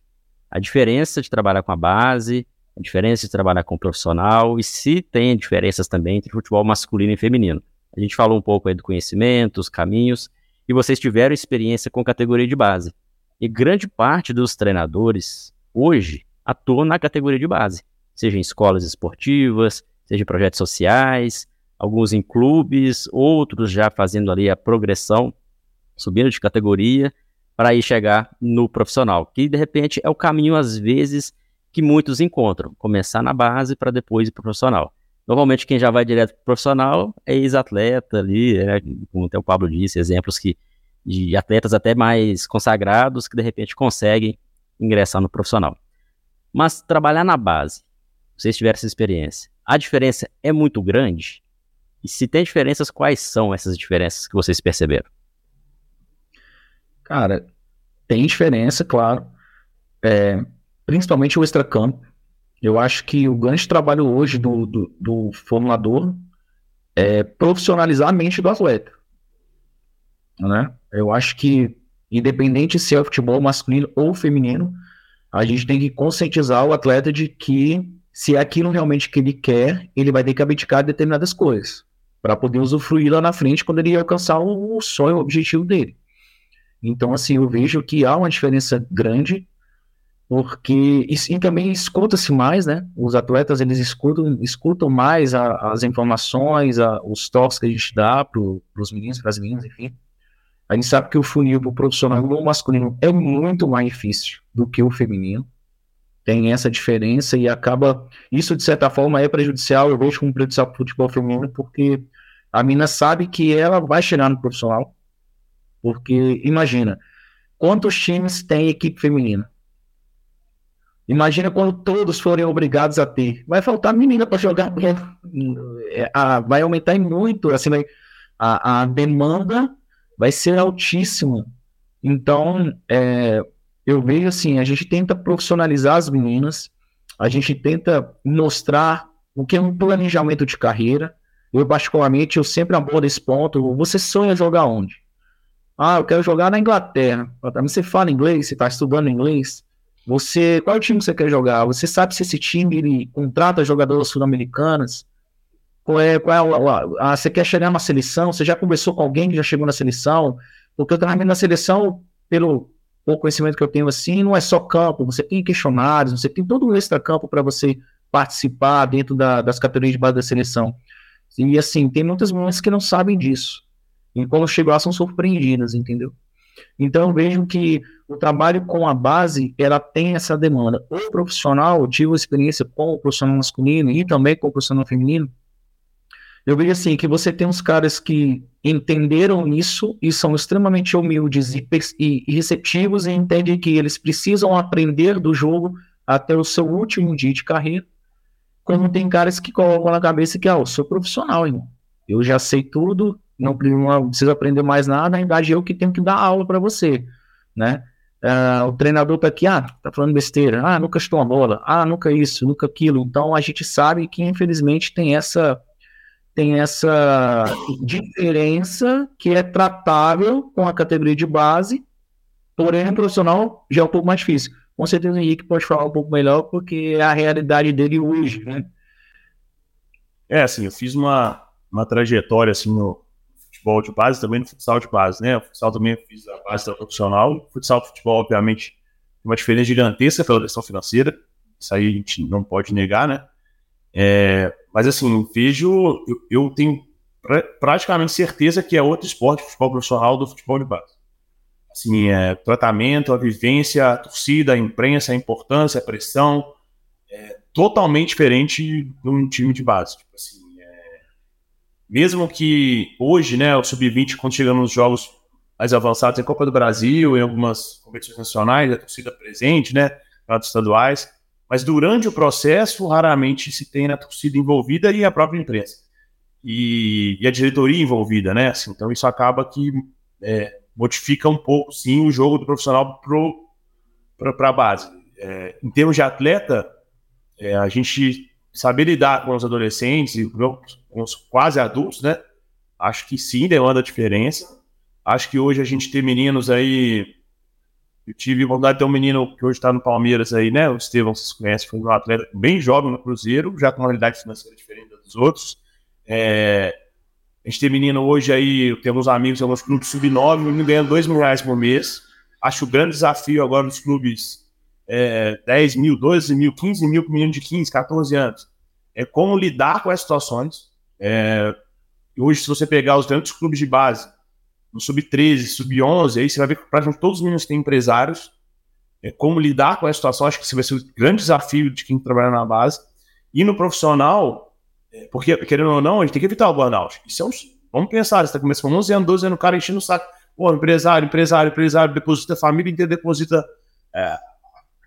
A diferença de trabalhar com a base, a diferença de trabalhar com o profissional e se tem diferenças também entre futebol masculino e feminino. A gente falou um pouco aí do conhecimento, os caminhos, e vocês tiveram experiência com categoria de base. E grande parte dos treinadores hoje atuam na categoria de base, seja em escolas esportivas, seja em projetos sociais, alguns em clubes, outros já fazendo ali a progressão, subindo de categoria para ir chegar no profissional, que de repente é o caminho às vezes que muitos encontram, começar na base para depois ir para o profissional. Normalmente quem já vai direto para o profissional é ex-atleta ali, né, como até o Pablo disse, exemplos que de atletas até mais consagrados que de repente conseguem ingressar no profissional. Mas trabalhar na base, vocês tiveram essa experiência, a diferença é muito grande? E se tem diferenças, quais são essas diferenças que vocês perceberam? Cara, tem diferença, claro. É, principalmente o extracampo. Eu acho que o grande trabalho hoje do, do, do formulador é profissionalizar a mente do atleta. Né? Eu acho que, independente se é futebol masculino ou feminino, a gente tem que conscientizar o atleta de que, se é aquilo realmente que ele quer, ele vai ter que abdicar de determinadas coisas para poder usufruir lá na frente quando ele alcançar o sonho, o objetivo dele. Então, assim, eu vejo que há uma diferença grande, porque e, também escuta-se mais, né? Os atletas, eles escutam, escutam mais a, as informações, a, os toques que a gente dá para os meninos, para as meninas, enfim. A gente sabe que o funil para o profissional no masculino é muito mais difícil do que o feminino. Tem essa diferença e acaba. Isso, de certa forma, é prejudicial. Eu vejo como prejudicial para o futebol feminino, porque a mina sabe que ela vai chegar no profissional, porque, imagina, quantos times tem equipe feminina? Imagina quando todos forem obrigados a ter. Vai faltar menina para jogar. É, vai aumentar muito. Assim, a, a demanda vai ser altíssima. Então, é, eu vejo assim: a gente tenta profissionalizar as meninas, a gente tenta mostrar o que é um planejamento de carreira. Eu, particularmente, eu sempre abordo esse ponto. Você sonha jogar onde? Ah, eu quero jogar na Inglaterra. Você fala inglês? Você está estudando inglês? Você, qual time você quer jogar? Você sabe se esse time ele contrata jogadores sul-americanos? Qual é, qual é, você quer chegar na seleção? Você já conversou com alguém que já chegou na seleção? Porque eu também na seleção, pelo pouco conhecimento que eu tenho assim, não é só campo, você tem questionários, você tem todo um extra-campo para você participar dentro da, das categorias de base da seleção. E assim, tem muitas mulheres que não sabem disso. E quando chegam lá são surpreendidas, entendeu? Então vejo que o trabalho com a base, ela tem essa demanda. O profissional, eu tive experiência com o profissional masculino e também com o profissional feminino. Eu vejo assim, que você tem uns caras que entenderam isso e são extremamente humildes e, e, receptivos e entendem que eles precisam aprender do jogo até o seu último dia de carreira. Como tem caras que colocam na cabeça que, ah, eu sou profissional, irmão. Eu já sei tudo, não, preciso aprender mais nada, na verdade eu que tenho que dar aula para você, né? Uh, o treinador tá aqui, ah, tá falando besteira, ah, nunca estou a bola, ah, nunca isso, nunca aquilo. Então a gente sabe que infelizmente tem essa tem essa diferença que é tratável com a categoria de base, porém profissional já é um pouco mais difícil. Com certeza o Henrique pode falar um pouco melhor, porque é a realidade dele hoje, né? É, assim, eu fiz uma, uma trajetória assim no, futebol de base, também no futsal de base, né? O futsal também eu fiz a base da profissional. O futsal de futebol, obviamente, tem uma diferença gigantesca pela questão financeira. Isso aí a gente não pode negar, né? É, mas assim, vejo, eu, eu tenho pra, praticamente certeza que é outro esporte, futebol profissional do futebol de base. Assim, é, tratamento, a vivência, a torcida, a imprensa, a importância, a pressão, é totalmente diferente de um time de base. Tipo assim, mesmo que hoje, né, o sub-20, quando chega nos jogos mais avançados, em Copa do Brasil, em algumas competições nacionais, a torcida presente, né, estaduais, mas durante o processo, raramente se tem a torcida envolvida e a própria imprensa. E, e a diretoria envolvida, né? Assim, então isso acaba que é, modifica um pouco, sim, o jogo do profissional para a base. É, em termos de atleta, é, a gente saber lidar com os adolescentes e com os quase adultos, né? Acho que sim, demanda diferença. Acho que hoje a gente tem meninos aí. Eu tive vontade de ter um menino que hoje está no Palmeiras aí, né? O Estevão, vocês conhecem, foi um atleta bem jovem no Cruzeiro, já com uma realidade financeira diferente dos outros. É, a gente tem menino hoje aí, temos amigos, alguns clubes sub-9, menino ganhando 2 mil reais por mês. Acho o grande desafio agora nos clubes é, 10 mil, 12 mil, 15 mil com menino de 15, 14 anos. É como lidar com essas situações. É, hoje, se você pegar os grandes clubes de base, no sub-13, sub-11, aí você vai ver que praticamente todos os meninos têm empresários. É como lidar com essa situação, acho que esse vai ser o grande desafio de quem trabalha na base. E no profissional, é, porque, querendo ou não, a gente tem que evitar o burnout. Isso é um, vamos pensar, você está começando com 11 anos, 12 anos, o cara enchendo o saco. Pô, empresário, empresário, empresário, deposita a família inteira, deposita é,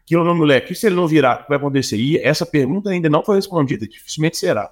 aquilo no moleque. E se ele não virar, o que vai acontecer? E essa pergunta ainda não foi respondida, dificilmente será.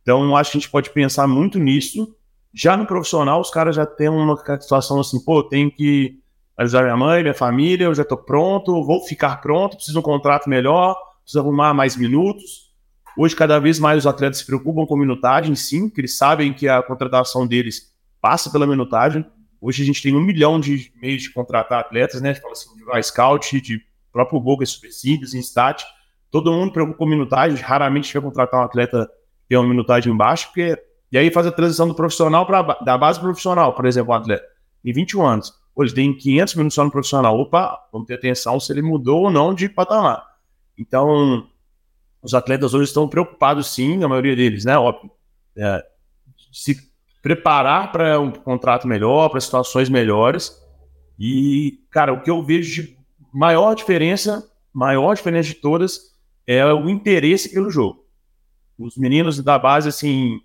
Então, acho que a gente pode pensar muito nisso. Já no profissional, os caras já têm uma situação assim, pô, tenho que avisar minha mãe, minha família, eu já estou pronto, vou ficar pronto, preciso de um contrato melhor, preciso arrumar mais minutos. Hoje, cada vez mais os atletas se preocupam com minutagem, sim, que eles sabem que a contratação deles passa pela minutagem. Hoje a gente tem um milhão de meios de contratar atletas, né? A gente fala assim, de scout, de próprio Google, Supercílios, Instat. Todo mundo preocupa com minutagem, raramente vai contratar um atleta que tem uma minutagem baixa, porque e aí faz a transição do profissional para da base profissional, por exemplo, um atleta em 21 anos. Hoje tem 500 minutos só no profissional. Opa, vamos ter atenção se ele mudou ou não de patamar. Então, os atletas hoje estão preocupados, sim, a maioria deles, né? Óbvio. É, se preparar para um contrato melhor, para situações melhores. E, cara, o que eu vejo de maior diferença, maior diferença de todas, é o interesse pelo jogo. Os meninos da base, assim,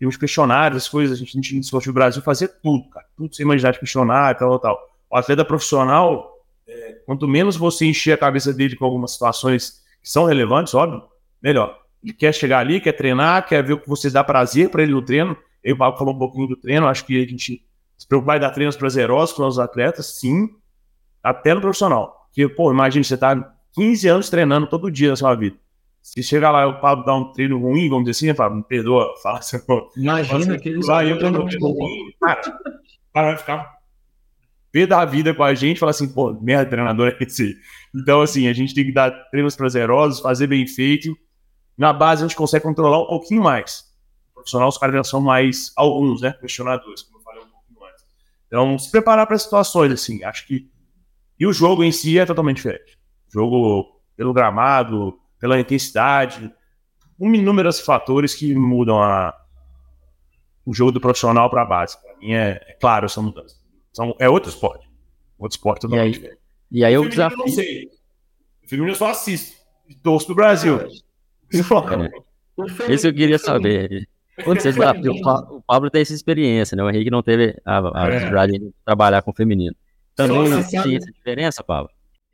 tem os questionários, as coisas, a gente, a gente no Brasil fazia tudo, cara. Tudo sem imaginar de questionário, tal, tal. O atleta profissional, é, quanto menos você encher a cabeça dele com algumas situações que são relevantes, óbvio, melhor. Ele quer chegar ali, quer treinar, quer ver o que você dá prazer para ele no treino. Eu, o Paulo falou um pouquinho do treino, acho que a gente se preocupar em dar treinos prazerosos para os atletas, sim, até no profissional. Porque, pô, imagina, você tá 15 anos treinando todo dia na sua vida. Se chegar lá e o Pablo dá um treino ruim, vamos dizer assim, Pablo, me perdoa, fala assim, pô, Imagina que eles vai, eu treino ruim, cara, vai ficar pé da vida com a gente fala assim, pô, merda, treinador é esse. Então, assim, a gente tem que dar treinos prazerosos, fazer bem feito. Na base, a gente consegue controlar um pouquinho mais. O profissional, os caras já são mais, alguns, né, questionadores, como eu falei um pouquinho mais. Então, se preparar para situações, assim, acho que. E o jogo em si é totalmente diferente. O jogo pelo gramado, pela intensidade, um inúmeros fatores que mudam a, o jogo do profissional para a base. Para mim, é, é claro essa mudança. São, é outro esporte. Outro esporte totalmente diferente. E aí o, desafio. Eu não sei. O feminino eu só assisto. Torço pro Brasil. É. Isso eu queria saber. Quando você desafio, o Pablo tem essa experiência, né? O Henrique não teve a, a é. de trabalhar com o feminino. Também tem essa diferença, Pablo?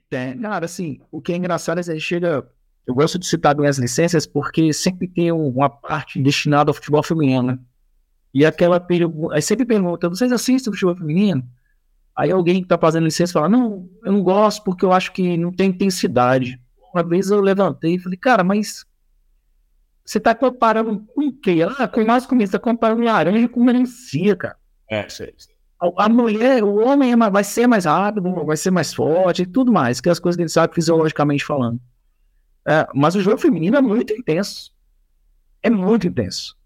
Tem. Cara, assim, o que é engraçado é que a gente chega. Eu gosto de citar minhas licenças porque sempre tem uma parte destinada ao futebol feminino, né? E aquela pergunta, aí sempre pergunta, vocês assistem futebol feminino? Aí alguém que tá fazendo licença fala, não, eu não gosto porque eu acho que não tem intensidade. Uma vez eu levantei e falei, cara, mas você tá comparando com o quê? Ah, com mais comida, você tá comparando laranja com melancia, cara. É, sei. A, a, mulher, o homem é, vai ser mais rápido, vai ser mais forte e tudo mais, que é as coisas que ele sabe fisiologicamente falando. É, mas o jogo feminino é muito intenso. É muito intenso.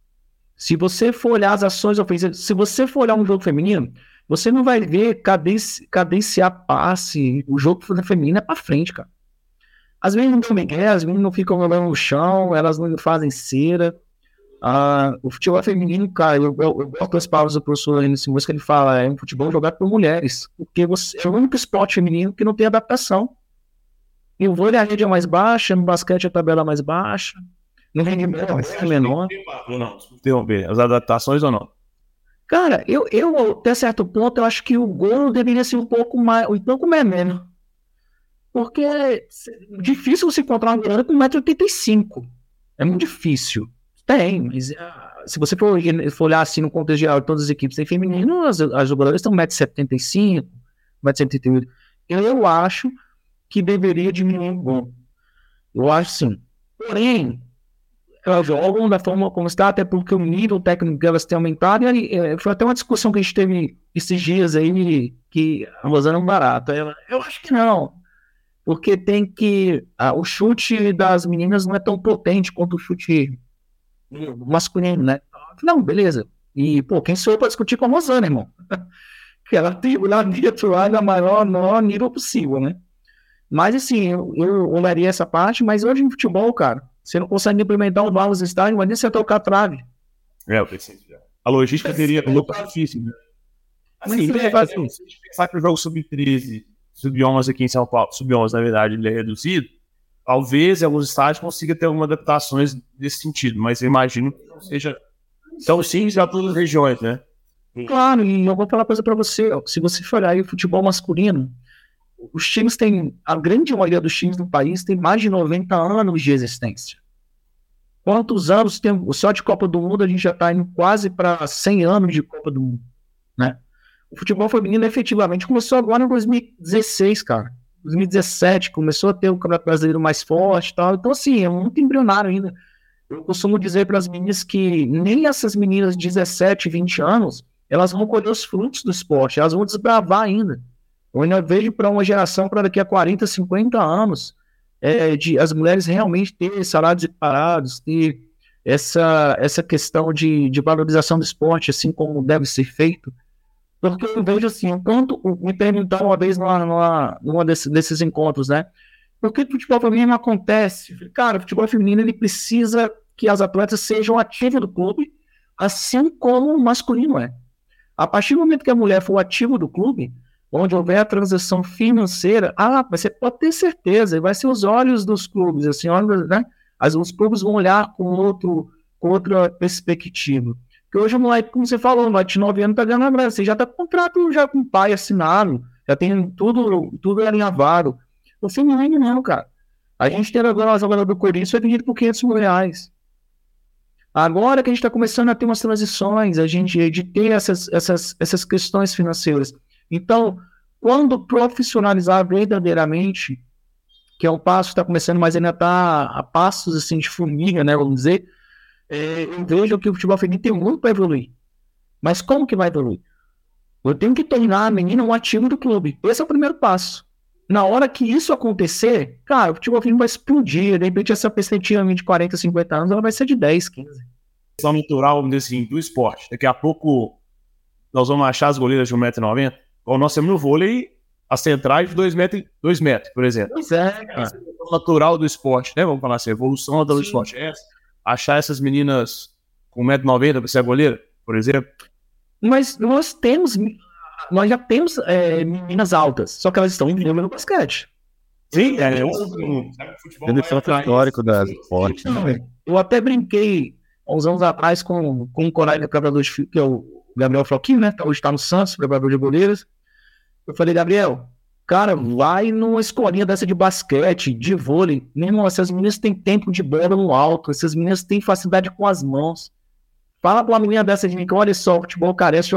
Se você for olhar as ações ofensivas, se você for olhar um jogo feminino, você não vai ver cadenci, cadenciar passe. O jogo feminino é pra frente, cara. As meninas não dão migué, as meninas não ficam rolando no chão, elas não fazem cera. Ah, o futebol feminino, cara, eu, eu, eu gosto das palavras do professor nesse música, ele fala, é um futebol jogado por mulheres, porque você, é o único esporte feminino que não tem adaptação. E o vôlei a rede é mais baixa, no basquete a tabela é mais baixa. No rendimento é menor. Não, interromper. As adaptações ou não? Cara, eu, eu, até certo ponto, eu acho que o gol deveria ser um pouco mais, um pouco menos. Porque é difícil você encontrar uma goleira com 1,85m. É muito difícil. Tem, mas uh, se você for, for, olhar assim no contexto geral, todas as equipes têm feminino, as, as jogadoras estão 1,75m, 1,78m. Eu acho que deveria diminuir o gol. Eu acho sim. Porém, elas jogam da forma como está, até porque o nível técnico delas tem aumentado. E é, foi até uma discussão que a gente teve esses dias aí, que é um barato. Eu, acho que não. Porque tem que. Ah, o chute das meninas não é tão potente quanto o chute masculino, né? Não, beleza. E, pô, quem sou eu para discutir com a Rosana, irmão? que ela tem lá dentro lá da maior, maior nível possível, né? Mas, assim, eu, eu olharia essa parte, mas hoje em futebol, cara, você não consegue implementar um valos estádio, mas nem você tocar a trave. É, eu preciso já. A logística teria muito difícil, né? Assim, é, é, se a gente pensar que o jogo sub-13, sub-11 aqui em São Paulo, sub-11 na verdade, ele é reduzido, talvez em alguns estádios consiga ter algumas adaptações nesse sentido, mas eu imagino que não seja tão simples para todas as regiões, né? Claro, e eu vou falar uma coisa para você, se você for olhar aí o futebol masculino, os times têm, a grande maioria dos times do país tem mais de 90 anos de existência. Quantos anos tem, só de Copa do Mundo a gente já está indo quase para 100 anos de Copa do Mundo, né? O futebol feminino efetivamente começou agora em 2016, cara. 2017 começou a ter o Campeonato Brasileiro mais forte tal. Então, assim, é muito embrionário ainda. Eu costumo dizer para as meninas que nem essas meninas de 17, 20 anos, elas vão colher os frutos do esporte, elas vão desbravar ainda. Eu ainda vejo para uma geração para daqui a 40, 50 anos, é, de as mulheres realmente terem salários equiparados, ter essa, essa questão de, de valorização do esporte, assim como deve ser feito. Porque eu vejo assim, enquanto me perguntaram uma vez numa, numa, numa desse, desses encontros, né? Por que o futebol feminino acontece? Cara, o futebol feminino ele precisa que as atletas sejam ativas do clube, assim como o masculino é. A partir do momento que a mulher for ativo do clube, onde houver a transação financeira, ah, você pode ter certeza, vai ser os olhos dos clubes, assim, olhos, né? As, os clubes vão olhar com, outro, com outra perspectiva. Porque hoje a moleque, como você falou, moleque de 9 anos tá ganhando a graça, você já tá com contrato já com o pai assinado, já tem tudo, tudo alinhavado. O feminino não, cara. A gente tem agora uma jogadora do Corinthians foi vendido por 500 mil reais. Agora que a gente está começando a ter umas transições, a gente de ter essas, essas, essas questões financeiras. Então, quando profissionalizar verdadeiramente, que é um passo que está começando, mas ainda está a passos assim de formiga, né, vamos dizer, é, eu vejo que o futebol feminino tem muito para evoluir. Mas como que vai evoluir? Eu tenho que tornar a menina um ativo do clube. Esse é o primeiro passo. Na hora que isso acontecer, cara, o futebol feminino vai explodir. De repente, essa perspectiva de 40, 50 anos, ela vai ser de 10, 15. Questão natural, assim, do esporte. Daqui a pouco nós vamos achar as goleiras de 1,90m o nós temos no vôlei as centrais de 2 metros, dois metros, por exemplo. Pois é, cara. É natural do esporte, né? Vamos falar assim, a evolução do esporte. É achar essas meninas com 1,90m para ser a goleira, por exemplo. Mas nós temos, nós já temos é, meninas altas, só que elas estão em nível no basquete. Sim, é, é um, um, um histórico da esporte. Né? Eu até brinquei uns anos atrás com, com um colega preparador de que é o Gabriel Floquinho, né? Hoje está no Santos, preparador de goleiros. Eu falei, Gabriel, cara, vai numa escolinha dessa de basquete, de vôlei. Meu irmão, essas meninas têm tempo de bola no alto, essas meninas têm facilidade com as mãos. Fala pra uma menina dessa de mim olha só, o futebol carece,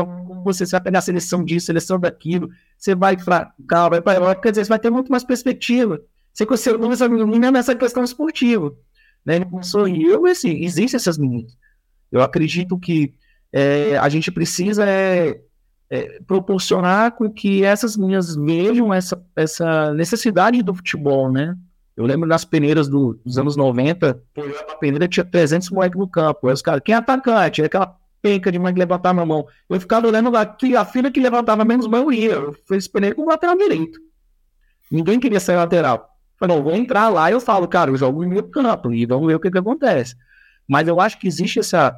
você, você vai pegar a seleção disso, seleção daquilo, você vai pra cá, vai pra Europa, quer dizer, você vai ter muito mais perspectiva. Você conheceu essa menina nessa questão esportiva. Né? Ele começou, e eu, assim, existem essas meninas. Eu acredito que é, a gente precisa é, é, proporcionar com que essas meninas vejam essa, essa necessidade do futebol, né? Eu lembro nas peneiras do, dos anos 90, a peneira tinha 300 moleques no campo. Aí os caras, quem é atacante? É aquela penca de mãe que levantava a mão. Eu ficava olhando lá, que a filha que levantava menos mão ia. Eu fiz peneira com o lateral direito. Ninguém queria sair lateral. Falei, não, vou entrar lá e eu falo, cara, eu jogo no meio campo e vamos ver o que, que acontece. Mas eu acho que existe essa,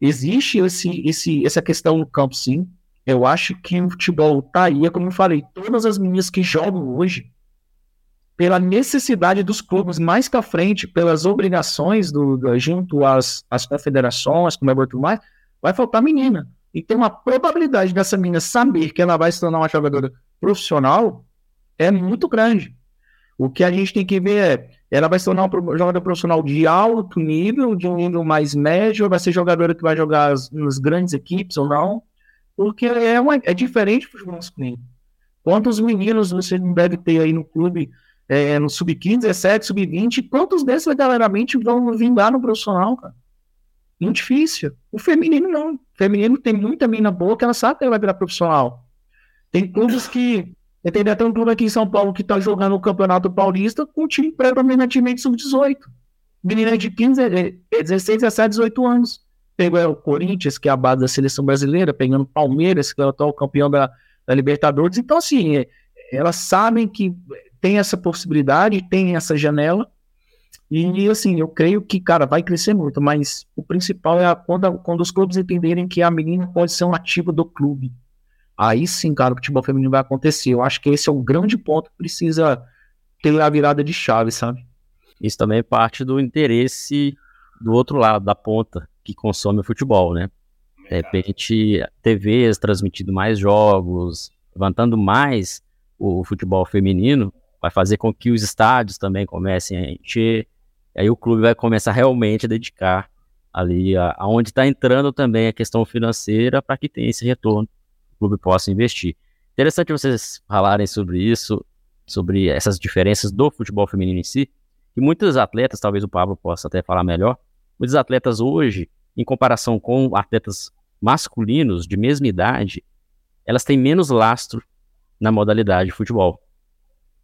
Existe esse, esse, essa questão no campo, sim. Eu acho que o futebol tá aí, é como eu falei, todas as meninas que jogam hoje, pela necessidade dos clubes mais para frente, pelas obrigações do, do, junto às, às confederações, como é tudo mais, vai faltar menina. E tem uma probabilidade dessa menina saber que ela vai se tornar uma jogadora profissional é muito grande. O que a gente tem que ver é ela vai se tornar uma jogadora profissional de alto nível, de um nível mais médio, vai ser jogadora que vai jogar as, nas grandes equipes ou não, porque é, uma, é diferente do futebol masculino. Quantos meninos você não deve ter aí no clube é, no sub-15, 17, sub-20, quantos desses verdadeiramente vão vingar no profissional, cara? Muito difícil. O feminino não. O feminino tem muita mina boa que ela sabe que ela vai virar profissional. Tem clubes que. Tem até um clube aqui em São Paulo que tá jogando o Campeonato Paulista com um time predominantemente sub-18. Menina de 15, 16, 17, 18 anos. Pegou é, o Corinthians, que é a base da seleção brasileira, pegando o Palmeiras, que é o atual campeão da, da Libertadores. Então, assim, é, elas sabem que tem essa possibilidade, tem essa janela. E assim, eu creio que, cara, vai crescer muito, mas o principal é a, quando, quando os clubes entenderem que a menina pode ser um ativo do clube. Aí sim, cara, o futebol feminino vai acontecer. Eu acho que esse é um grande ponto que precisa ter a virada de chave, sabe? Isso também é parte do interesse do outro lado, da ponta, que consome o futebol, né? De repente, TVs transmitindo mais jogos, levantando mais o futebol feminino, vai fazer com que os estádios também comecem a encher, aí o clube vai começar realmente a dedicar ali aonde está entrando também a questão financeira para que tenha esse retorno, o clube possa investir. Interessante vocês falarem sobre isso, sobre essas diferenças do futebol feminino em si, e muitos atletas, talvez o Pablo possa até falar melhor, muitos atletas hoje, em comparação com atletas masculinos de mesma idade, elas têm menos lastro na modalidade de futebol.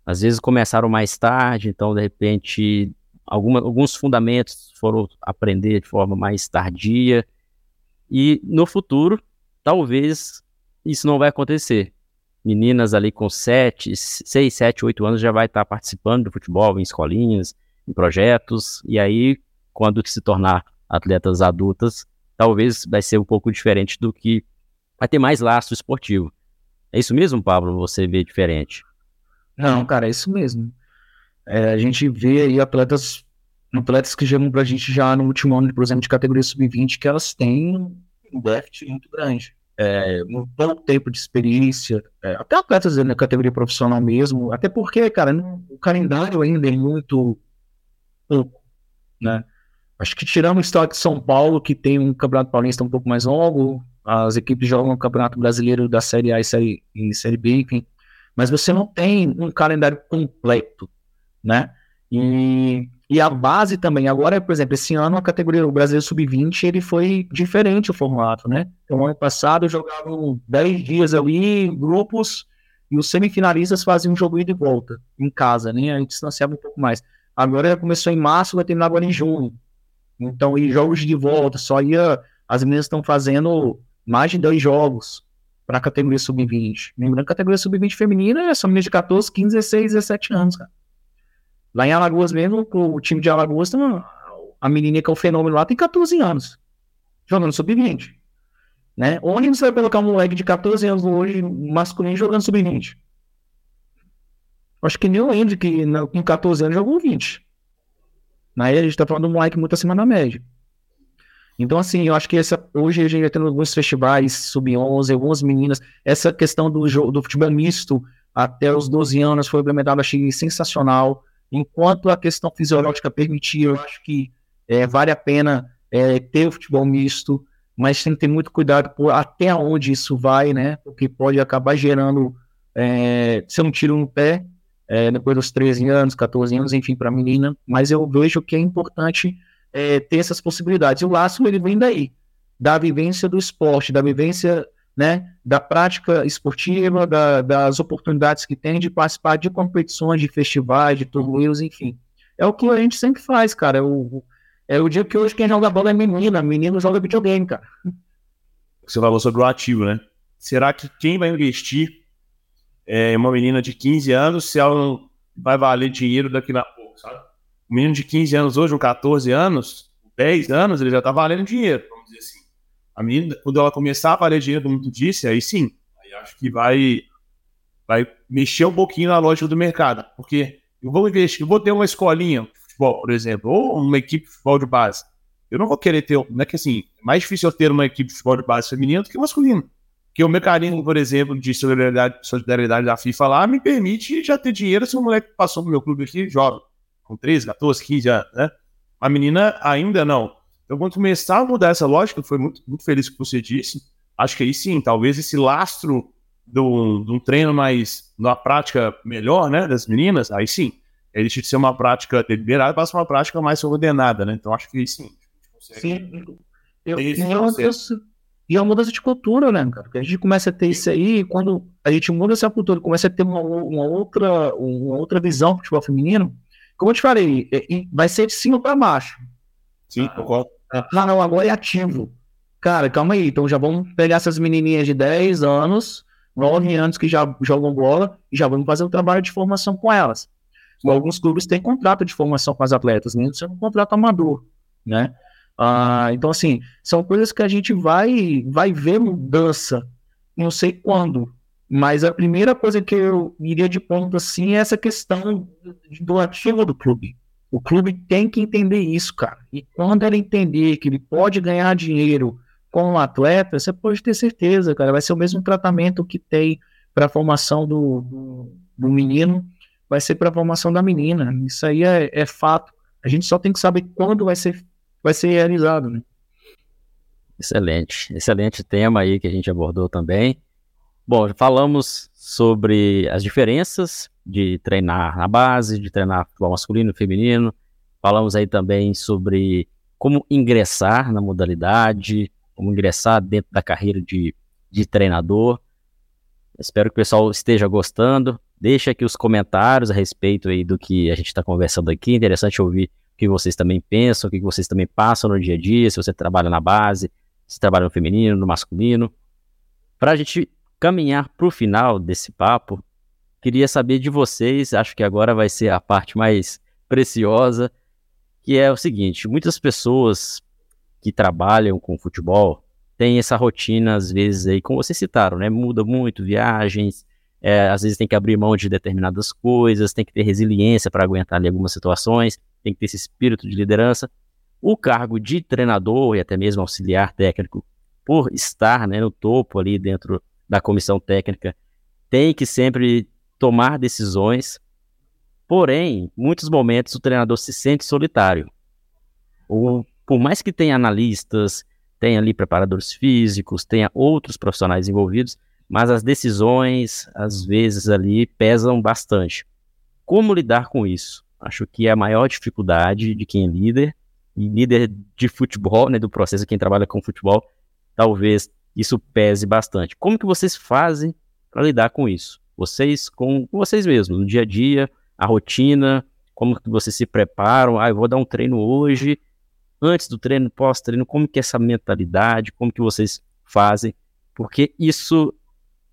Às vezes começaram mais tarde, então de repente alguma, alguns fundamentos foram aprender de forma mais tardia. E no futuro, talvez isso não vai acontecer. Meninas ali com 7, 6, 7, 8 anos já vai estar participando do futebol em escolinhas, em projetos, e aí, quando se tornar atletas adultas, talvez vai ser um pouco diferente do que vai ter mais lastro esportivo. É isso mesmo, Pablo? Você vê diferente? Não, cara, é isso mesmo. É, a gente vê aí atletas, atletas que chegam pra gente já no último ano, por exemplo, de categoria sub-20, que elas têm um déficit muito grande. É, um pouco tempo de experiência, é, até atletas na categoria profissional mesmo, até porque, cara, o calendário ainda é muito pouco, né? Acho que tirando o estado de São Paulo, que tem um campeonato paulista um pouco mais longo, as equipes jogam o campeonato brasileiro da Série A e Série, e série B, enfim, mas você não tem um calendário completo, né? E, e a base também, agora, por exemplo, esse ano a categoria do Brasileiro Sub-20, ele foi diferente o formato, né? Então, ano passado jogavam 10 dias ali, grupos, e os semifinalistas faziam um jogo ida e volta, em casa, né? A gente distanciava um pouco mais. Agora começou em março, vai terminar agora em junho. Então, e jogos de volta, só ia. As meninas estão fazendo mais de dois jogos para a categoria sub-20. Lembrando que a categoria sub-20 feminina é só meninas de 14, 15, 16, 17 anos, cara. Lá em Alagoas mesmo, o time de Alagoas, a menina que é o fenômeno lá tem 14 anos, jogando sub-20. Né? Onde você vai colocar um moleque de 14 anos hoje, masculino, jogando sub-20? Acho que nem o Andy, que com 14 anos jogou 20. Na a gente tá falando de um moleque muito acima da média. Então, assim, eu acho que essa, hoje a gente vai tendo alguns festivais sub-11, algumas meninas. Essa questão do, do futebol misto até os 12 anos foi implementada, achei sensacional. Enquanto a questão fisiológica permitir, eu acho que é, vale a pena é, ter o futebol misto, mas tem que ter muito cuidado por até onde isso vai, né? Porque pode acabar gerando é, ser um tiro no pé é, depois dos 13 anos, 14 anos, enfim, para a menina. Mas eu vejo que é importante é, ter essas possibilidades. E o laço ele vem daí, da vivência do esporte, da vivência né, da prática esportiva, da, das oportunidades que tem de participar de competições, de festivais, de torneios, enfim. É o que a gente sempre faz, cara. É o, é o dia que hoje quem joga bola é menina, menino joga videogame, cara. Você falou sobre o ativo, né? Será que quem vai investir é uma menina de 15 anos se ela vai valer dinheiro daqui a pouco, sabe? um menino de 15 anos hoje, ou 14 anos, 10 anos, ele já tá valendo dinheiro, vamos dizer assim. A menina, quando ela começar a valer dinheiro, como tu disse, aí sim, aí acho que vai, vai mexer um pouquinho na lógica do mercado, porque eu vou investir, eu vou ter uma escolinha de futebol, por exemplo, ou uma equipe de futebol de base. Eu não vou querer ter, não é que assim, é mais difícil eu ter uma equipe de futebol de base feminina do que masculina. Porque o mecanismo, por exemplo, de solidariedade, solidariedade da FIFA lá me permite já ter dinheiro se o moleque passou no meu clube aqui joga com 13, 14, 15 anos, né? A menina ainda não. Então, quando começar a mudar essa lógica, foi muito, muito feliz que você disse. Acho que aí sim, talvez esse lastro de um treino mais, numa prática melhor, né, das meninas, aí sim. ele deixa de ser uma prática deliberada para ser uma prática mais ordenada, né? Então acho que sim. Sim. Eu, e, é uma mudança, e é uma mudança de cultura, né, cara? Porque a gente começa a ter isso aí, quando a gente muda essa cultura, começa a ter uma, uma outra, uma outra visão do futebol feminino, como eu te falei, é, vai ser de cima para baixo. Sim, concordo. Ah, não, agora é ativo. Cara, calma aí. Então já vamos pegar essas menininhas de 10 anos, 9 anos que já jogam bola e já vamos fazer um trabalho de formação com elas. Alguns clubes têm contrato de formação com as atletas, mesmo sendo um contrato amador, né? Ah, então, assim, são coisas que a gente vai, vai ver mudança, não sei quando, mas a primeira coisa que eu iria de ponto, assim, é essa questão do ativo do clube. O clube tem que entender isso, cara. E quando ele entender que ele pode ganhar dinheiro com o atleta, você pode ter certeza, cara, vai ser o mesmo tratamento que tem para a formação do, do, do menino vai ser para a formação da menina. Isso aí é, é, fato. A gente só tem que saber quando vai ser, vai ser realizado, né? Excelente, excelente tema aí que a gente abordou também. Bom, falamos sobre as diferenças de treinar na base, de treinar futebol masculino e feminino. Falamos aí também sobre como ingressar na modalidade, como ingressar dentro da carreira de, de treinador. Espero que o pessoal esteja gostando. Deixa aqui os comentários a respeito aí do que a gente está conversando aqui. Interessante ouvir o que vocês também pensam, o que vocês também passam no dia a dia, se você trabalha na base, se trabalha no feminino, no masculino. Para a gente caminhar para o final desse papo, queria saber de vocês, acho que agora vai ser a parte mais preciosa, que é o seguinte: muitas pessoas que trabalham com futebol têm essa rotina, às vezes, aí, como vocês citaram, né? Muda muito, viagens, é, às vezes tem que abrir mão de determinadas coisas, tem que ter resiliência para aguentar ali algumas situações, tem que ter esse espírito de liderança. O cargo de treinador e até mesmo auxiliar técnico, por estar né, no topo ali dentro da comissão técnica, tem que sempre tomar decisões. Porém, em muitos momentos o treinador se sente solitário. Ou, por mais que tenha analistas, tenha ali preparadores físicos, tenha outros profissionais envolvidos, mas as decisões, às vezes, ali pesam bastante. Como lidar com isso? Acho que é a maior dificuldade de quem é líder, e líder de futebol, né, do processo, quem trabalha com futebol, talvez isso pese bastante. Como que vocês fazem para lidar com isso? Vocês com vocês mesmos, no dia a dia, a rotina, como que vocês se preparam? Ah, eu vou dar um treino hoje, antes do treino, pós-treino, como que é essa mentalidade, como que vocês fazem? Porque isso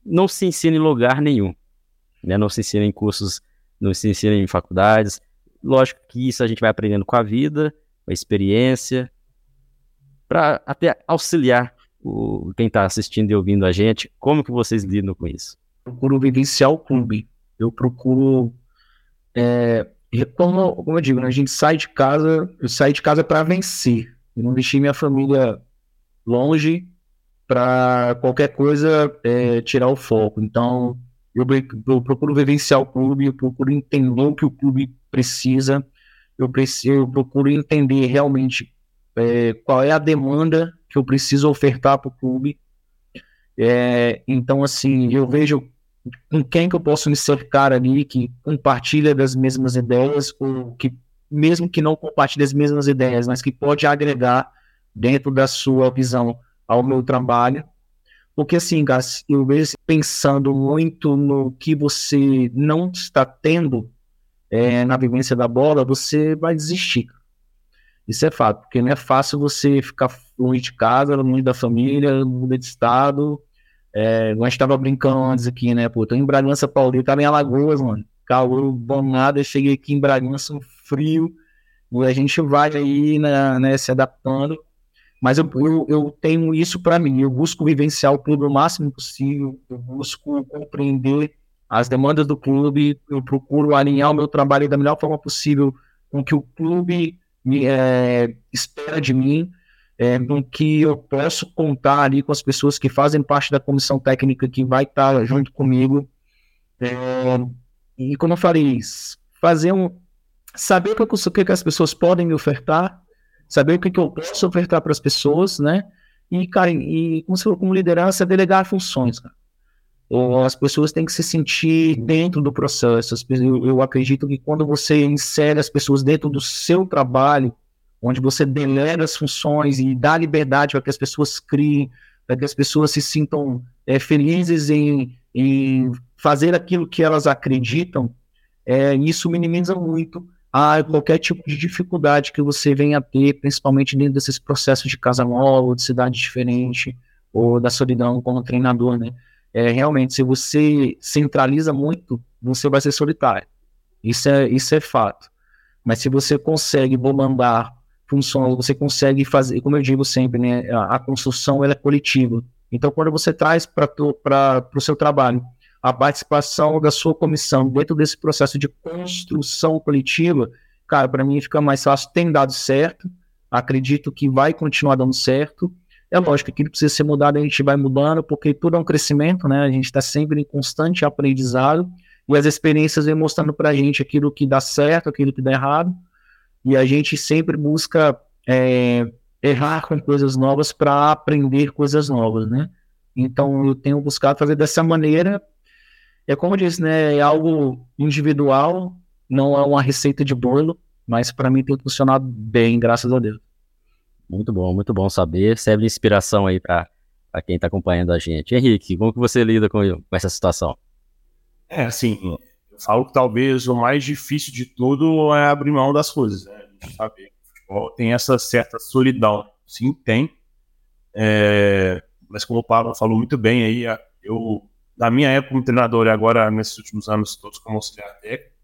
não se ensina em lugar nenhum. Né? Não se ensina em cursos, não se ensina em faculdades. Lógico que isso a gente vai aprendendo com a vida, com a experiência, para até auxiliar o, quem está assistindo e ouvindo a gente. Como que vocês lidam com isso? Procuro vivenciar o clube. Eu procuro. É, como, como eu digo, né? a gente sai de casa, eu saio de casa para vencer. Eu não deixei minha família longe para qualquer coisa é, tirar o foco. Então, eu, eu, procuro vivenciar o clube, eu procuro entender o que o clube precisa, eu, preciso, eu procuro entender realmente é, qual é a demanda que eu preciso ofertar para o clube. É, então, assim, eu vejo com quem que eu posso me cercar ali que compartilha das mesmas ideias, ou que, mesmo que não compartilhe as mesmas ideias, mas que pode agregar dentro da sua visão ao meu trabalho. Porque assim, Gas, eu vejo pensando muito no que você não está tendo é, na vivência da bola, você vai desistir. Isso é fato, porque não é fácil você ficar longe de casa, longe da família, muda de estado. É, nós estava brincando antes aqui, né? Pô, tô em Bragança Paulista, tava em Alagoas, mano. Calor bom nada, cheguei aqui em Bragança, frio. A gente vai aí né, né se adaptando. Mas eu, eu, eu tenho isso para mim. Eu busco vivenciar o clube o máximo possível. Eu busco compreender as demandas do clube. Eu procuro alinhar o meu trabalho da melhor forma possível com o que o clube me, é, espera de mim, é, que eu posso contar ali com as pessoas que fazem parte da comissão técnica que vai estar junto comigo. É, e como eu falei, fazer um saber o que, que as pessoas podem me ofertar saber o que, que eu posso ofertar para as pessoas, né? E, cara, e como, como liderança, delegar funções, cara. as pessoas têm que se sentir dentro do processo. Eu acredito que quando você insere as pessoas dentro do seu trabalho, onde você delega as funções e dá liberdade para que as pessoas criem, para que as pessoas se sintam é, felizes em, em fazer aquilo que elas acreditam, é, isso minimiza muito a qualquer tipo de dificuldade que você venha a ter, principalmente dentro desses processos de casa nova, de cidade diferente, ou da solidão como treinador, né? É, realmente, se você centraliza muito, você vai ser solitário. Isso é, isso é fato. Mas se você consegue bombar funções, você consegue fazer, como eu digo sempre, né, a, a construção ela é coletiva. Então, quando você traz para o seu trabalho a participação da sua comissão dentro desse processo de construção coletiva, cara, para mim fica mais fácil. Tem dado certo, acredito que vai continuar dando certo. É lógico, aquilo precisa ser mudado, a gente vai mudando, porque tudo é um crescimento, né? A gente está sempre em constante aprendizado e as experiências vêm mostrando para a gente aquilo que dá certo, aquilo que dá errado, e a gente sempre busca é, errar com coisas novas para aprender coisas novas, né? Então eu tenho buscado fazer dessa maneira é como eu disse, né? É algo individual, não é uma receita de bolo, mas para mim tem funcionado bem, graças a Deus. Muito bom, muito bom saber. Serve de inspiração aí para quem está acompanhando a gente. Henrique, como que você lida com, com essa situação? É, assim, falo que talvez o mais difícil de tudo é abrir mão das coisas, né? A gente sabe futebol tem essa certa solidão. Sim, tem. É, mas como o Paulo falou muito bem aí, eu da minha época como treinador e agora nesses últimos anos todos como auxiliar técnico,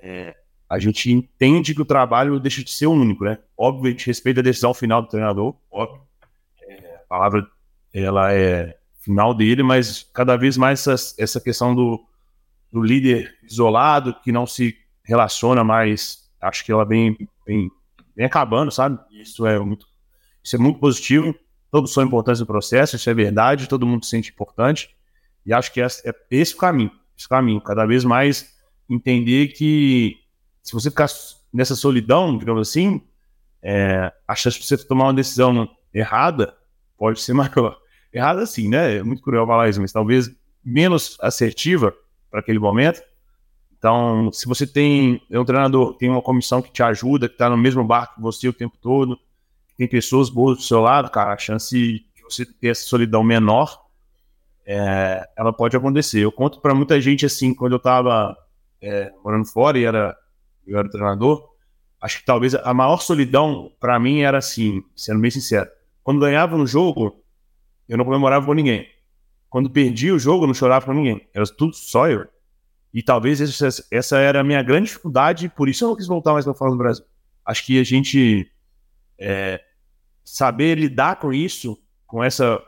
é, a gente entende que o trabalho deixa de ser único, né? Óbvio, a gente respeita a decisão final do treinador, óbvio. É, a palavra, ela é final dele, mas cada vez mais essa, essa questão do, do líder isolado, que não se relaciona mais, acho que ela vem, vem, vem acabando, sabe? Isso é muito, isso é muito positivo. Todos são importantes no processo, isso é verdade, todo mundo se sente importante. E acho que é, é esse o caminho, esse caminho, cada vez mais entender que se você ficar nessa solidão, digamos assim, é, a chance de você tomar uma decisão errada pode ser maior. Errada sim, né? É muito cruel falar isso, mas talvez menos assertiva para aquele momento. Então, se você tem é um treinador, tem uma comissão que te ajuda, que está no mesmo barco que você o tempo todo, tem pessoas boas do seu lado, cara, a chance de você ter essa solidão menor é, ela pode acontecer. Eu conto para muita gente assim, quando eu estava é, morando fora e era, eu era treinador, acho que talvez a maior solidão para mim era assim, sendo bem sincero. Quando ganhava no jogo, eu não comemorava com ninguém. Quando perdia o jogo, eu não chorava com ninguém. Era tudo só eu. E talvez essa, essa era a minha grande dificuldade, por isso eu não quis voltar mais para fora do Brasil. Acho que a gente é, saber lidar com isso, com essa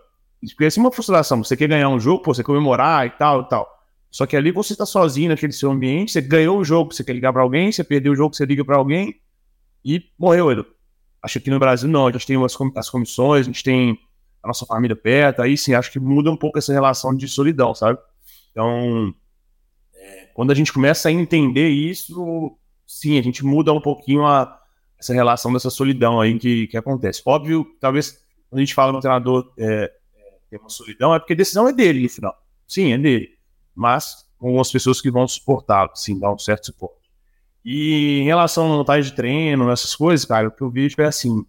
porque assim, uma frustração. Você quer ganhar um jogo, pô, você comemorar e tal e tal. Só que ali você está sozinho naquele seu ambiente, você ganhou o jogo, você quer ligar para alguém, você perdeu o jogo, você liga para alguém e morreu ele. Acho que no Brasil não, a gente tem as comissões, a gente tem a nossa família perto, aí sim, acho que muda um pouco essa relação de solidão, sabe? Então, quando a gente começa a entender isso, sim, a gente muda um pouquinho a, essa relação dessa solidão aí que, que acontece. Óbvio, talvez quando a gente fala no treinador é, tem uma solidão, é porque a decisão é dele no final. Sim, é dele. Mas com as pessoas que vão suportá-lo, sim, dar um certo suporte. E em relação à montagem de treino, essas coisas, cara, o que eu vejo é assim: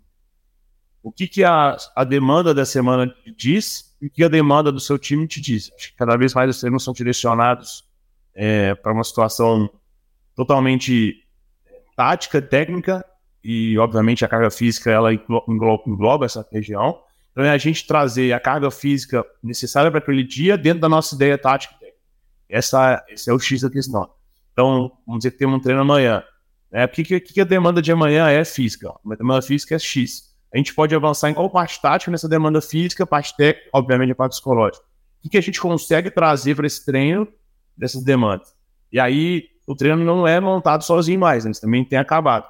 o que, que a, a demanda da semana diz e o que a demanda do seu time te diz. Acho que cada vez mais os treinos são direcionados é, para uma situação totalmente é, tática, técnica, e obviamente a carga física ela engloba, engloba essa região. Então é a gente trazer a carga física necessária para aquele dia dentro da nossa ideia tática. Essa, esse é o X da questão. Então, vamos dizer que tem um treino amanhã. Né? O que, que, que a demanda de amanhã é física? A demanda física é X. A gente pode avançar em qual parte tática nessa demanda física, parte técnica, obviamente a parte psicológica. O que, a gente consegue trazer para esse treino dessas demandas? E aí, o treino não é montado sozinho mais, né? também tem acabado.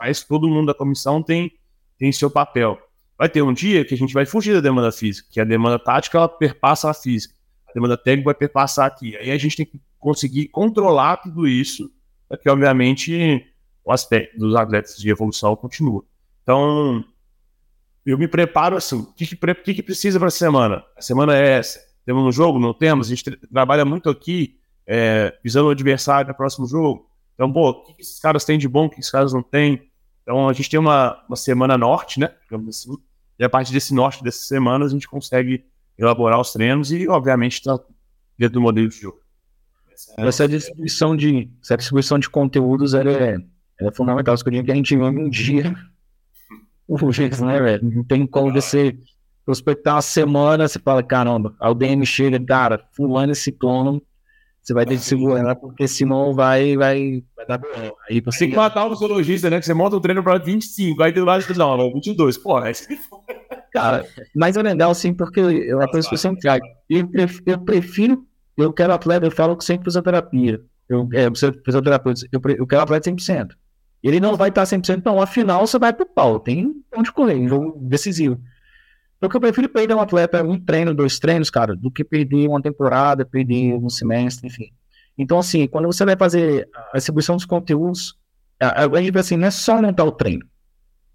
Mas todo mundo da comissão tem, tem seu papel vai ter um dia que a gente vai fugir da demanda física, que a demanda tática ela perpassa a física, a demanda técnica vai perpassar aqui. Aí a gente tem que conseguir controlar tudo isso, para que, obviamente, o aspecto dos atletas de evolução continua. Então, eu me preparo assim, o que, que, que, precisa para a semana? A semana é essa. Temos um jogo? Não temos? A gente tra- trabalha muito aqui é, visando o adversário no próximo jogo. Então, pô, o que que esses caras têm de bom, o que esses caras não têm? Então, a gente tem uma, uma semana norte, né? Digamos assim. E a partir desse norte, dessas semanas, a gente consegue elaborar os treinos e, obviamente, tá dentro do modelo de jogo. Essa distribuição de, essa distribuição de conteúdos ela é, ela é fundamental. Isso que a gente vive um dia por vez, né, velho? Não tem como você prospectar uma semana, você fala, caramba, o DM chega, cara, fulano e ciclono, você vai ter que segurar, porque senão vai, vai, vai dar bom. Aí Você tem que matar o fisiologista, né? Que você monta um treino para 25, aí do lado não, não, 22. Pô, você Cara, mas é legal sim, porque é uma coisa que eu sempre trago. Eu prefiro, eu prefiro, eu quero atleta, eu falo que sempre fisioterapia. Eu, é, fisioterapeuta, eu, eu quero atleta 100%. Ele não vai estar 100%, não. Afinal, você vai pro pau. Tem onde correr, um jogo decisivo. Então, eu prefiro perder um atleta um treino, dois treinos, cara, do que perder uma temporada, perder um semestre, enfim. Então, assim, quando você vai fazer a distribuição dos conteúdos, a, a gente assim, não é só montar o treino,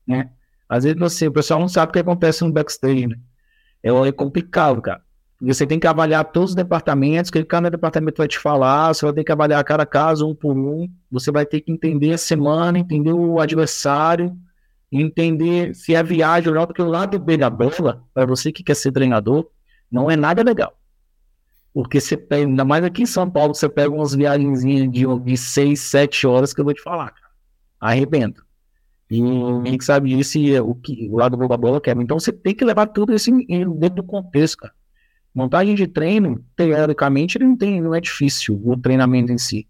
né? Às vezes você, o pessoal não sabe o que acontece no backstage, né? É, é complicado, cara. Você tem que avaliar todos os departamentos, que cada departamento vai te falar, você vai ter que avaliar cada caso um por um, você vai ter que entender a semana, entender o adversário, entender se é viagem ou não, porque o lado B da bola, para você que quer ser treinador, não é nada legal. Porque você pega, ainda mais aqui em São Paulo, você pega umas viagenzinhas de, de 6, 7 horas que eu vou te falar, cara. Arrebenta. E ninguém sabe disso e é o, que, o lado da bola quebra. Então você tem que levar tudo isso dentro do contexto, cara. Montagem de treino, teoricamente, ele não, tem, não é difícil, o treinamento em si.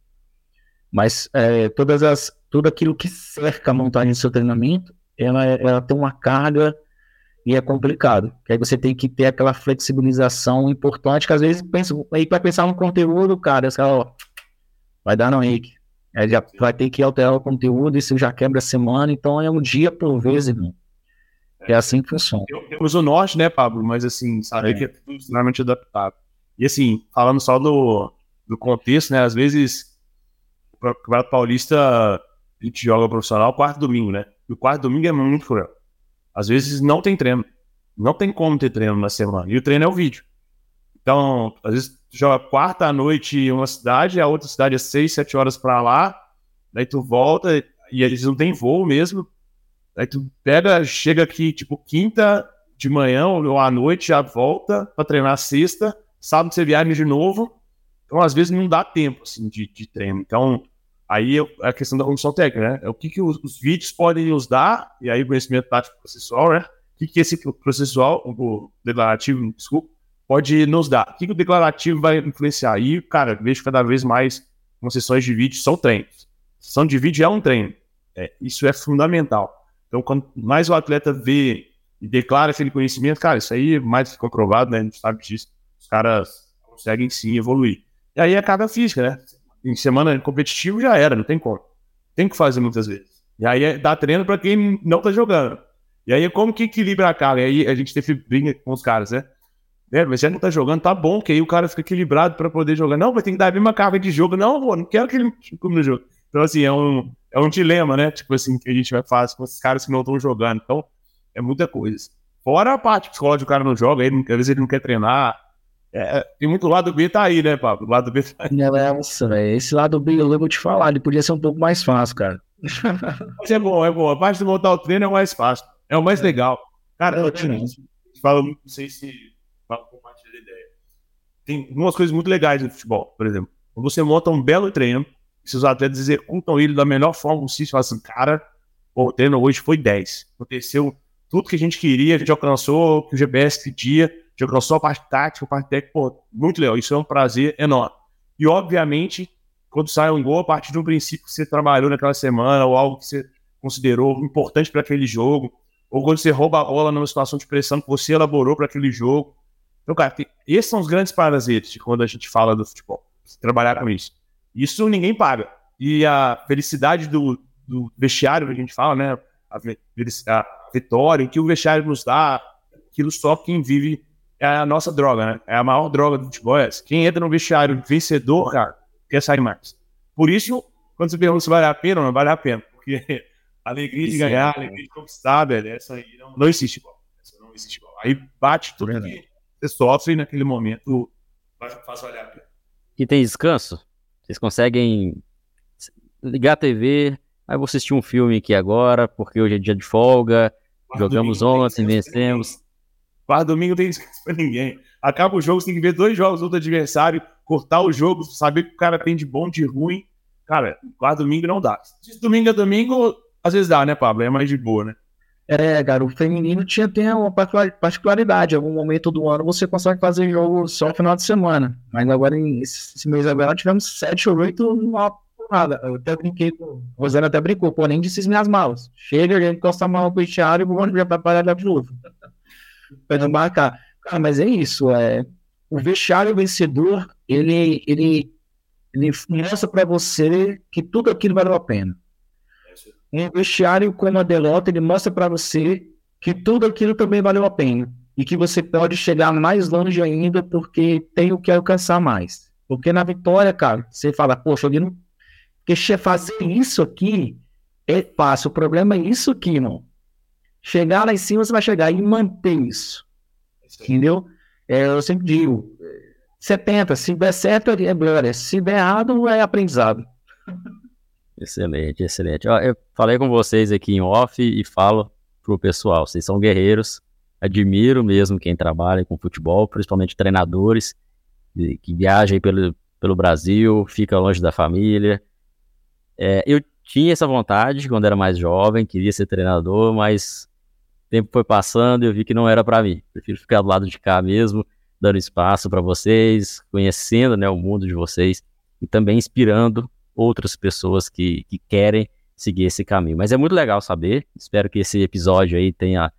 Mas é, todas as, tudo aquilo que cerca a montagem do seu treinamento, ela, ela tem uma carga e é complicado. Que aí você tem que ter aquela flexibilização importante, que às vezes pensa, aí vai pensar no conteúdo, cara, você ó, vai dar não, Henrique. Aí já vai ter que alterar o conteúdo, isso já quebra a semana, então é um dia por vez, irmão. É assim que funciona. Temos o norte, né, Pablo? Mas assim, sabe É. que é tudo extremamente adaptado. E assim, falando só do, do contexto, né? Às vezes, o Campeonato Paulista, a gente joga profissional quarto domingo, né? E o quarto domingo é muito cruel. Às vezes não tem treino. Não tem como ter treino na semana. E o treino é o vídeo. Então, às vezes, tu joga quarta à noite em uma cidade, a outra cidade é seis, sete horas pra lá. Daí tu volta e eles não têm voo mesmo. Aí tu pega, chega aqui, tipo, quinta de manhã ou à noite, já volta pra treinar sexta, sábado você viaja de novo. Então, às vezes, não dá tempo, assim, de, de treino. Então, aí é a questão da condição técnica, né? É o que, que os, os vídeos podem nos dar, e aí o conhecimento tático processual, né? O que, que esse processual, o declarativo, desculpa, pode nos dar? O que, que o declarativo vai influenciar? E, cara, eu vejo cada vez mais com sessões de vídeo são treinos. Sessão de vídeo é um treino. É, isso é fundamental. Então, quanto mais o atleta vê e declara aquele conhecimento, cara, isso aí mais comprovado, né? A gente sabe disso. Os caras conseguem sim evoluir. E aí é carga física, né? Em semana competitivo já era, não tem como. Tem que fazer muitas vezes. E aí é dar treino para quem não tá jogando. E aí como que equilibra a carga? E aí a gente teve briga com os caras, né? É, mas já não tá jogando, tá bom, que aí o cara fica equilibrado para poder jogar. Não, mas tem que dar a mesma carga de jogo. Não, pô, não quero que ele come no jogo. Então, assim, é um, é um dilema, né? Tipo assim, que a gente vai fazer com esses caras que não estão jogando. Então, é muita coisa. Fora a parte psicológica, o cara não joga, aí, às vezes ele não quer treinar. É, tem muito lado B tá aí, né, Pablo? O lado B tá aí. Nossa, velho, esse lado B eu vou te falar, ele podia ser um pouco mais fácil, cara. Mas é bom, é bom. A parte de montar o treino é o mais fácil. É o mais legal. Cara, É, eu, te falo, não sei se fala compartilha a ideia. Tem umas coisas muito legais no futebol, por exemplo. Quando você monta um belo treino, se os atletas executam ele da melhor forma possível, fala assim, cara, o treino hoje foi 10. Aconteceu tudo que a gente queria, a gente alcançou o GPS pedia, a gente alcançou a parte tática, a parte técnica, pô, muito legal. Isso é um prazer enorme. E, obviamente, quando sai um gol, a partir de um princípio que você trabalhou naquela semana, ou algo que você considerou importante para aquele jogo, ou quando você rouba a bola numa situação de pressão que você elaborou para aquele jogo. Então, cara, esses são os grandes prazeres quando a gente fala do futebol, trabalhar com isso. Isso ninguém paga. E a felicidade do, do vestiário que a gente fala, né? A, a vitória que o vestiário nos dá, aquilo só quem vive é a nossa droga, né? É a maior droga do futebol. É essa. Quem entra no vestiário vencedor, cara, quer sair mais. Por isso, quando você pergunta se vale a pena, não vale a pena. Porque a alegria de ganhar, é, a alegria de conquistar, velho, essa aí não, não existe igual. Essa não existe igual. Aí bate tudo que você sofre naquele momento, faz valer a pena. E tem descanso? Vocês conseguem ligar a TV, aí vou assistir um filme aqui agora, porque hoje é dia de folga, Quarto jogamos ontem, vencemos. Quarto domingo não tem descanso pra ninguém. Acaba o jogo, você tem que ver dois jogos do adversário, cortar o jogo, saber o que o cara tem de bom, de ruim. Cara, quarto domingo não dá. Se domingo é domingo, às vezes dá, né, Pablo? É mais de boa, né? É, cara, o feminino tinha tem uma particularidade. Em algum momento do ano você consegue fazer jogo só no final de semana. Mas agora, esse mês agora, tivemos sete ou oito numa porrada. Eu até brinquei com. O Rosana até brincou, pô, nem disse minhas malas. Chega, gente encosta a mala com o Thiago e vamos já trabalhar de novo. pra não marcar. Cara, mas é isso. É, o vestiário vencedor, ele, ele, ele mostra para você que tudo aquilo valeu a pena um vestiário como a Delota, ele mostra para você que tudo aquilo também valeu a pena e que você pode chegar mais longe ainda porque tem o que alcançar mais. Porque na vitória, cara, você fala, poxa, eu não... porque fazer isso aqui é fácil, o problema é isso aqui, não. Chegar lá em cima, você vai chegar e manter isso. Entendeu? É, eu sempre digo, 70, se der certo é glória, se der errado é aprendizado. Excelente, excelente. Ó, eu falei com vocês aqui em off e falo pro pessoal, vocês são guerreiros, admiro mesmo quem trabalha com futebol, principalmente treinadores que viajam pelo, pelo Brasil, fica longe da família. É, eu tinha essa vontade quando era mais jovem, queria ser treinador, mas o tempo foi passando e eu vi que não era para mim. Prefiro ficar do lado de cá mesmo, dando espaço para vocês, conhecendo né, o mundo de vocês e também inspirando outras pessoas que, que querem seguir esse caminho. Mas é muito legal saber. Espero que esse episódio aí tenha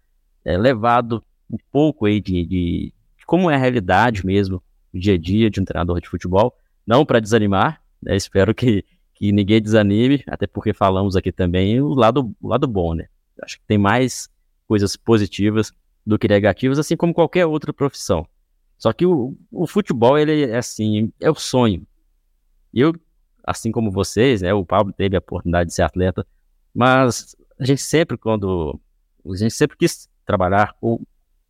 é, levado um pouco aí de, de, como é a realidade mesmo, o dia a dia de um treinador de futebol. Não para desanimar, né? espero que, que ninguém desanime, até porque falamos aqui também o lado, o lado bom, né? Acho que tem mais coisas positivas do que negativas, assim como qualquer outra profissão. Só que o, o futebol, ele é assim, é o sonho. Eu assim como vocês, né? O Pablo teve a oportunidade de ser atleta, mas a gente sempre, quando. A gente sempre quis trabalhar ou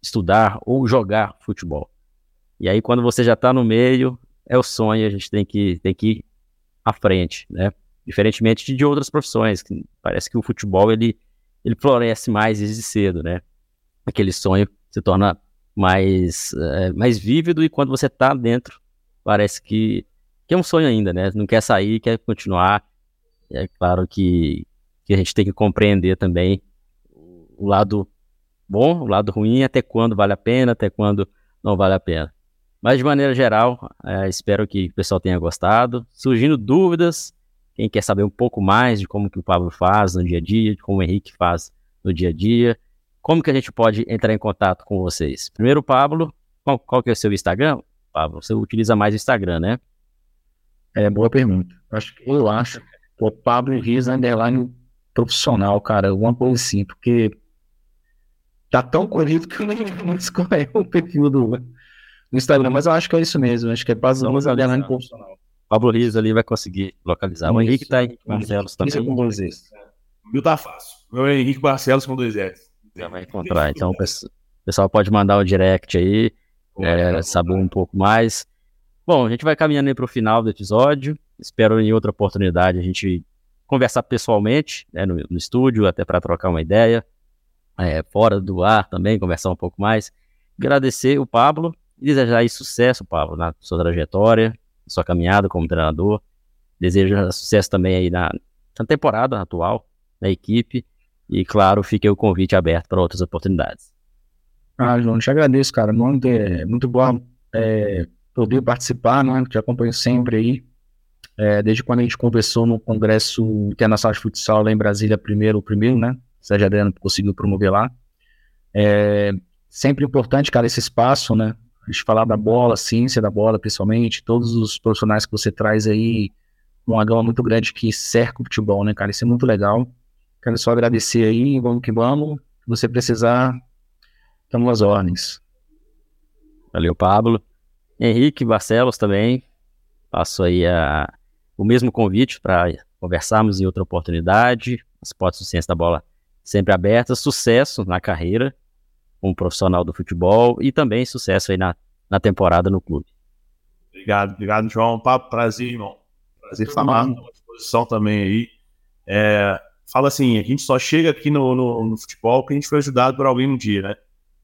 estudar ou jogar futebol. E aí, quando você já está no meio, é o sonho, a gente tem que, tem que ir à frente, né? Diferentemente de outras profissões, que parece que o futebol ele, ele floresce mais desde cedo, né? Aquele sonho se torna mais, é, mais vívido e quando você está dentro, parece que que é um sonho ainda, né? Não quer sair, quer continuar. É claro que, que a gente tem que compreender também o lado bom, o lado ruim, até quando vale a pena, até quando não vale a pena. Mas de maneira geral, é, espero que o pessoal tenha gostado. Surgindo dúvidas, quem quer saber um pouco mais de como que o Pablo faz no dia a dia, de como o Henrique faz no dia a dia, como que a gente pode entrar em contato com vocês? Primeiro, Pablo, qual, qual que é o seu Instagram? Pablo, você utiliza mais o Instagram, né? É, boa pergunta. Acho que eu acho que o Pablo Riz underline profissional, cara, alguma coisa assim, porque tá tão corrido que eu nem não escolhi o perfil do, do, Instagram, mas eu acho que é isso mesmo, acho que é Pablo Riz underline profissional. Pablo Riz ali vai conseguir localizar. O Henrique tá em Barcelos também. Isso é com vocês. O meu tá fácil. Meu é Henrique Barcelos com dois S. Já vai encontrar. Então o pessoal pode mandar o direct aí, é, saber um pouco mais. Bom, a gente vai caminhando aí para o final do episódio. Espero em outra oportunidade a gente conversar pessoalmente né, no, no, estúdio, até para trocar uma ideia. É, fora do ar também, conversar um pouco mais. Agradecer o Pablo e desejar sucesso, Pablo, na sua trajetória, na sua caminhada como treinador. Desejo sucesso também aí na, na temporada atual, na equipe. E, claro, fique o convite aberto para outras oportunidades. Ah, João, te agradeço, cara. Muito, é, muito bom é, poder participar, né? Te acompanho sempre aí. É, desde quando a gente conversou no Congresso Internacional de Futsal lá em Brasília, primeiro, o primeiro, né? Sérgio Adriano conseguiu promover lá. É sempre importante, cara, esse espaço, né? A gente falar da bola, ciência da bola, principalmente, todos os profissionais que você traz aí, uma gama muito grande que cerca o futebol, né, cara? Isso é muito legal. Quero só agradecer aí, vamos que vamos. Se você precisar, estamos às ordens. Valeu, Pablo. Henrique Barcelos também, passo aí a, o mesmo convite para conversarmos em outra oportunidade. As portas do Ciência da Bola sempre abertas. Sucesso na carreira. como profissional do futebol e também sucesso aí na, na temporada no clube. Obrigado, obrigado, João. Papo, prazer, irmão. Prazer falar, à disposição também aí. É, fala assim, a gente só chega aqui no, no, no futebol porque a gente foi ajudado por alguém um dia, né?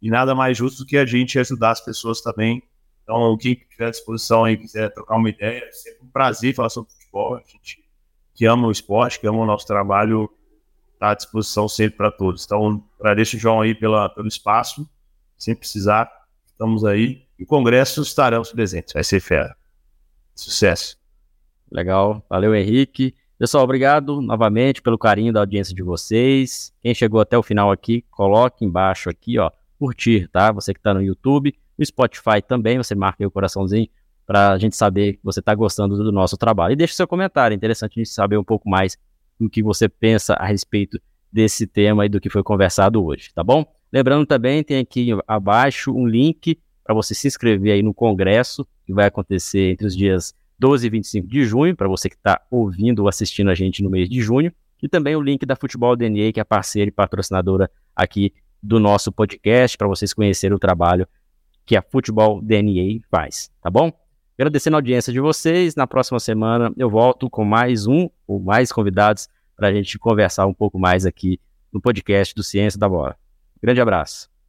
E nada mais justo do que a gente ajudar as pessoas também. Então, quem tiver disposição aí, quiser trocar uma ideia, é sempre um prazer falar sobre futebol. A gente que ama o esporte, que ama o nosso trabalho, está à disposição sempre para todos. Então, agradeço o João aí pela, pelo espaço. Sem precisar, estamos aí. E o Congresso estaremos presentes. Vai ser fera. Sucesso. Legal. Valeu, Henrique. Pessoal, obrigado novamente pelo carinho da audiência de vocês. Quem chegou até o final aqui, coloque embaixo aqui, ó, curtir, tá? Você que está no YouTube, no Spotify também, você marca aí o coraçãozinho para a gente saber que você está gostando do nosso trabalho. E deixe seu comentário, é interessante a gente saber um pouco mais do que você pensa a respeito desse tema e do que foi conversado hoje, tá bom? Lembrando também, tem aqui abaixo um link para você se inscrever aí no congresso, que vai acontecer entre os dias 12 e 25 de junho, para você que está ouvindo ou assistindo a gente no mês de junho, e também o link da Futebol DNA, que é parceira e patrocinadora aqui do nosso podcast, para vocês conhecerem o trabalho que a Futebol DNA faz, tá bom? Agradecendo a audiência de vocês, na próxima semana eu volto com mais um ou mais convidados para a gente conversar um pouco mais aqui no podcast do Ciência da Bola. Grande abraço.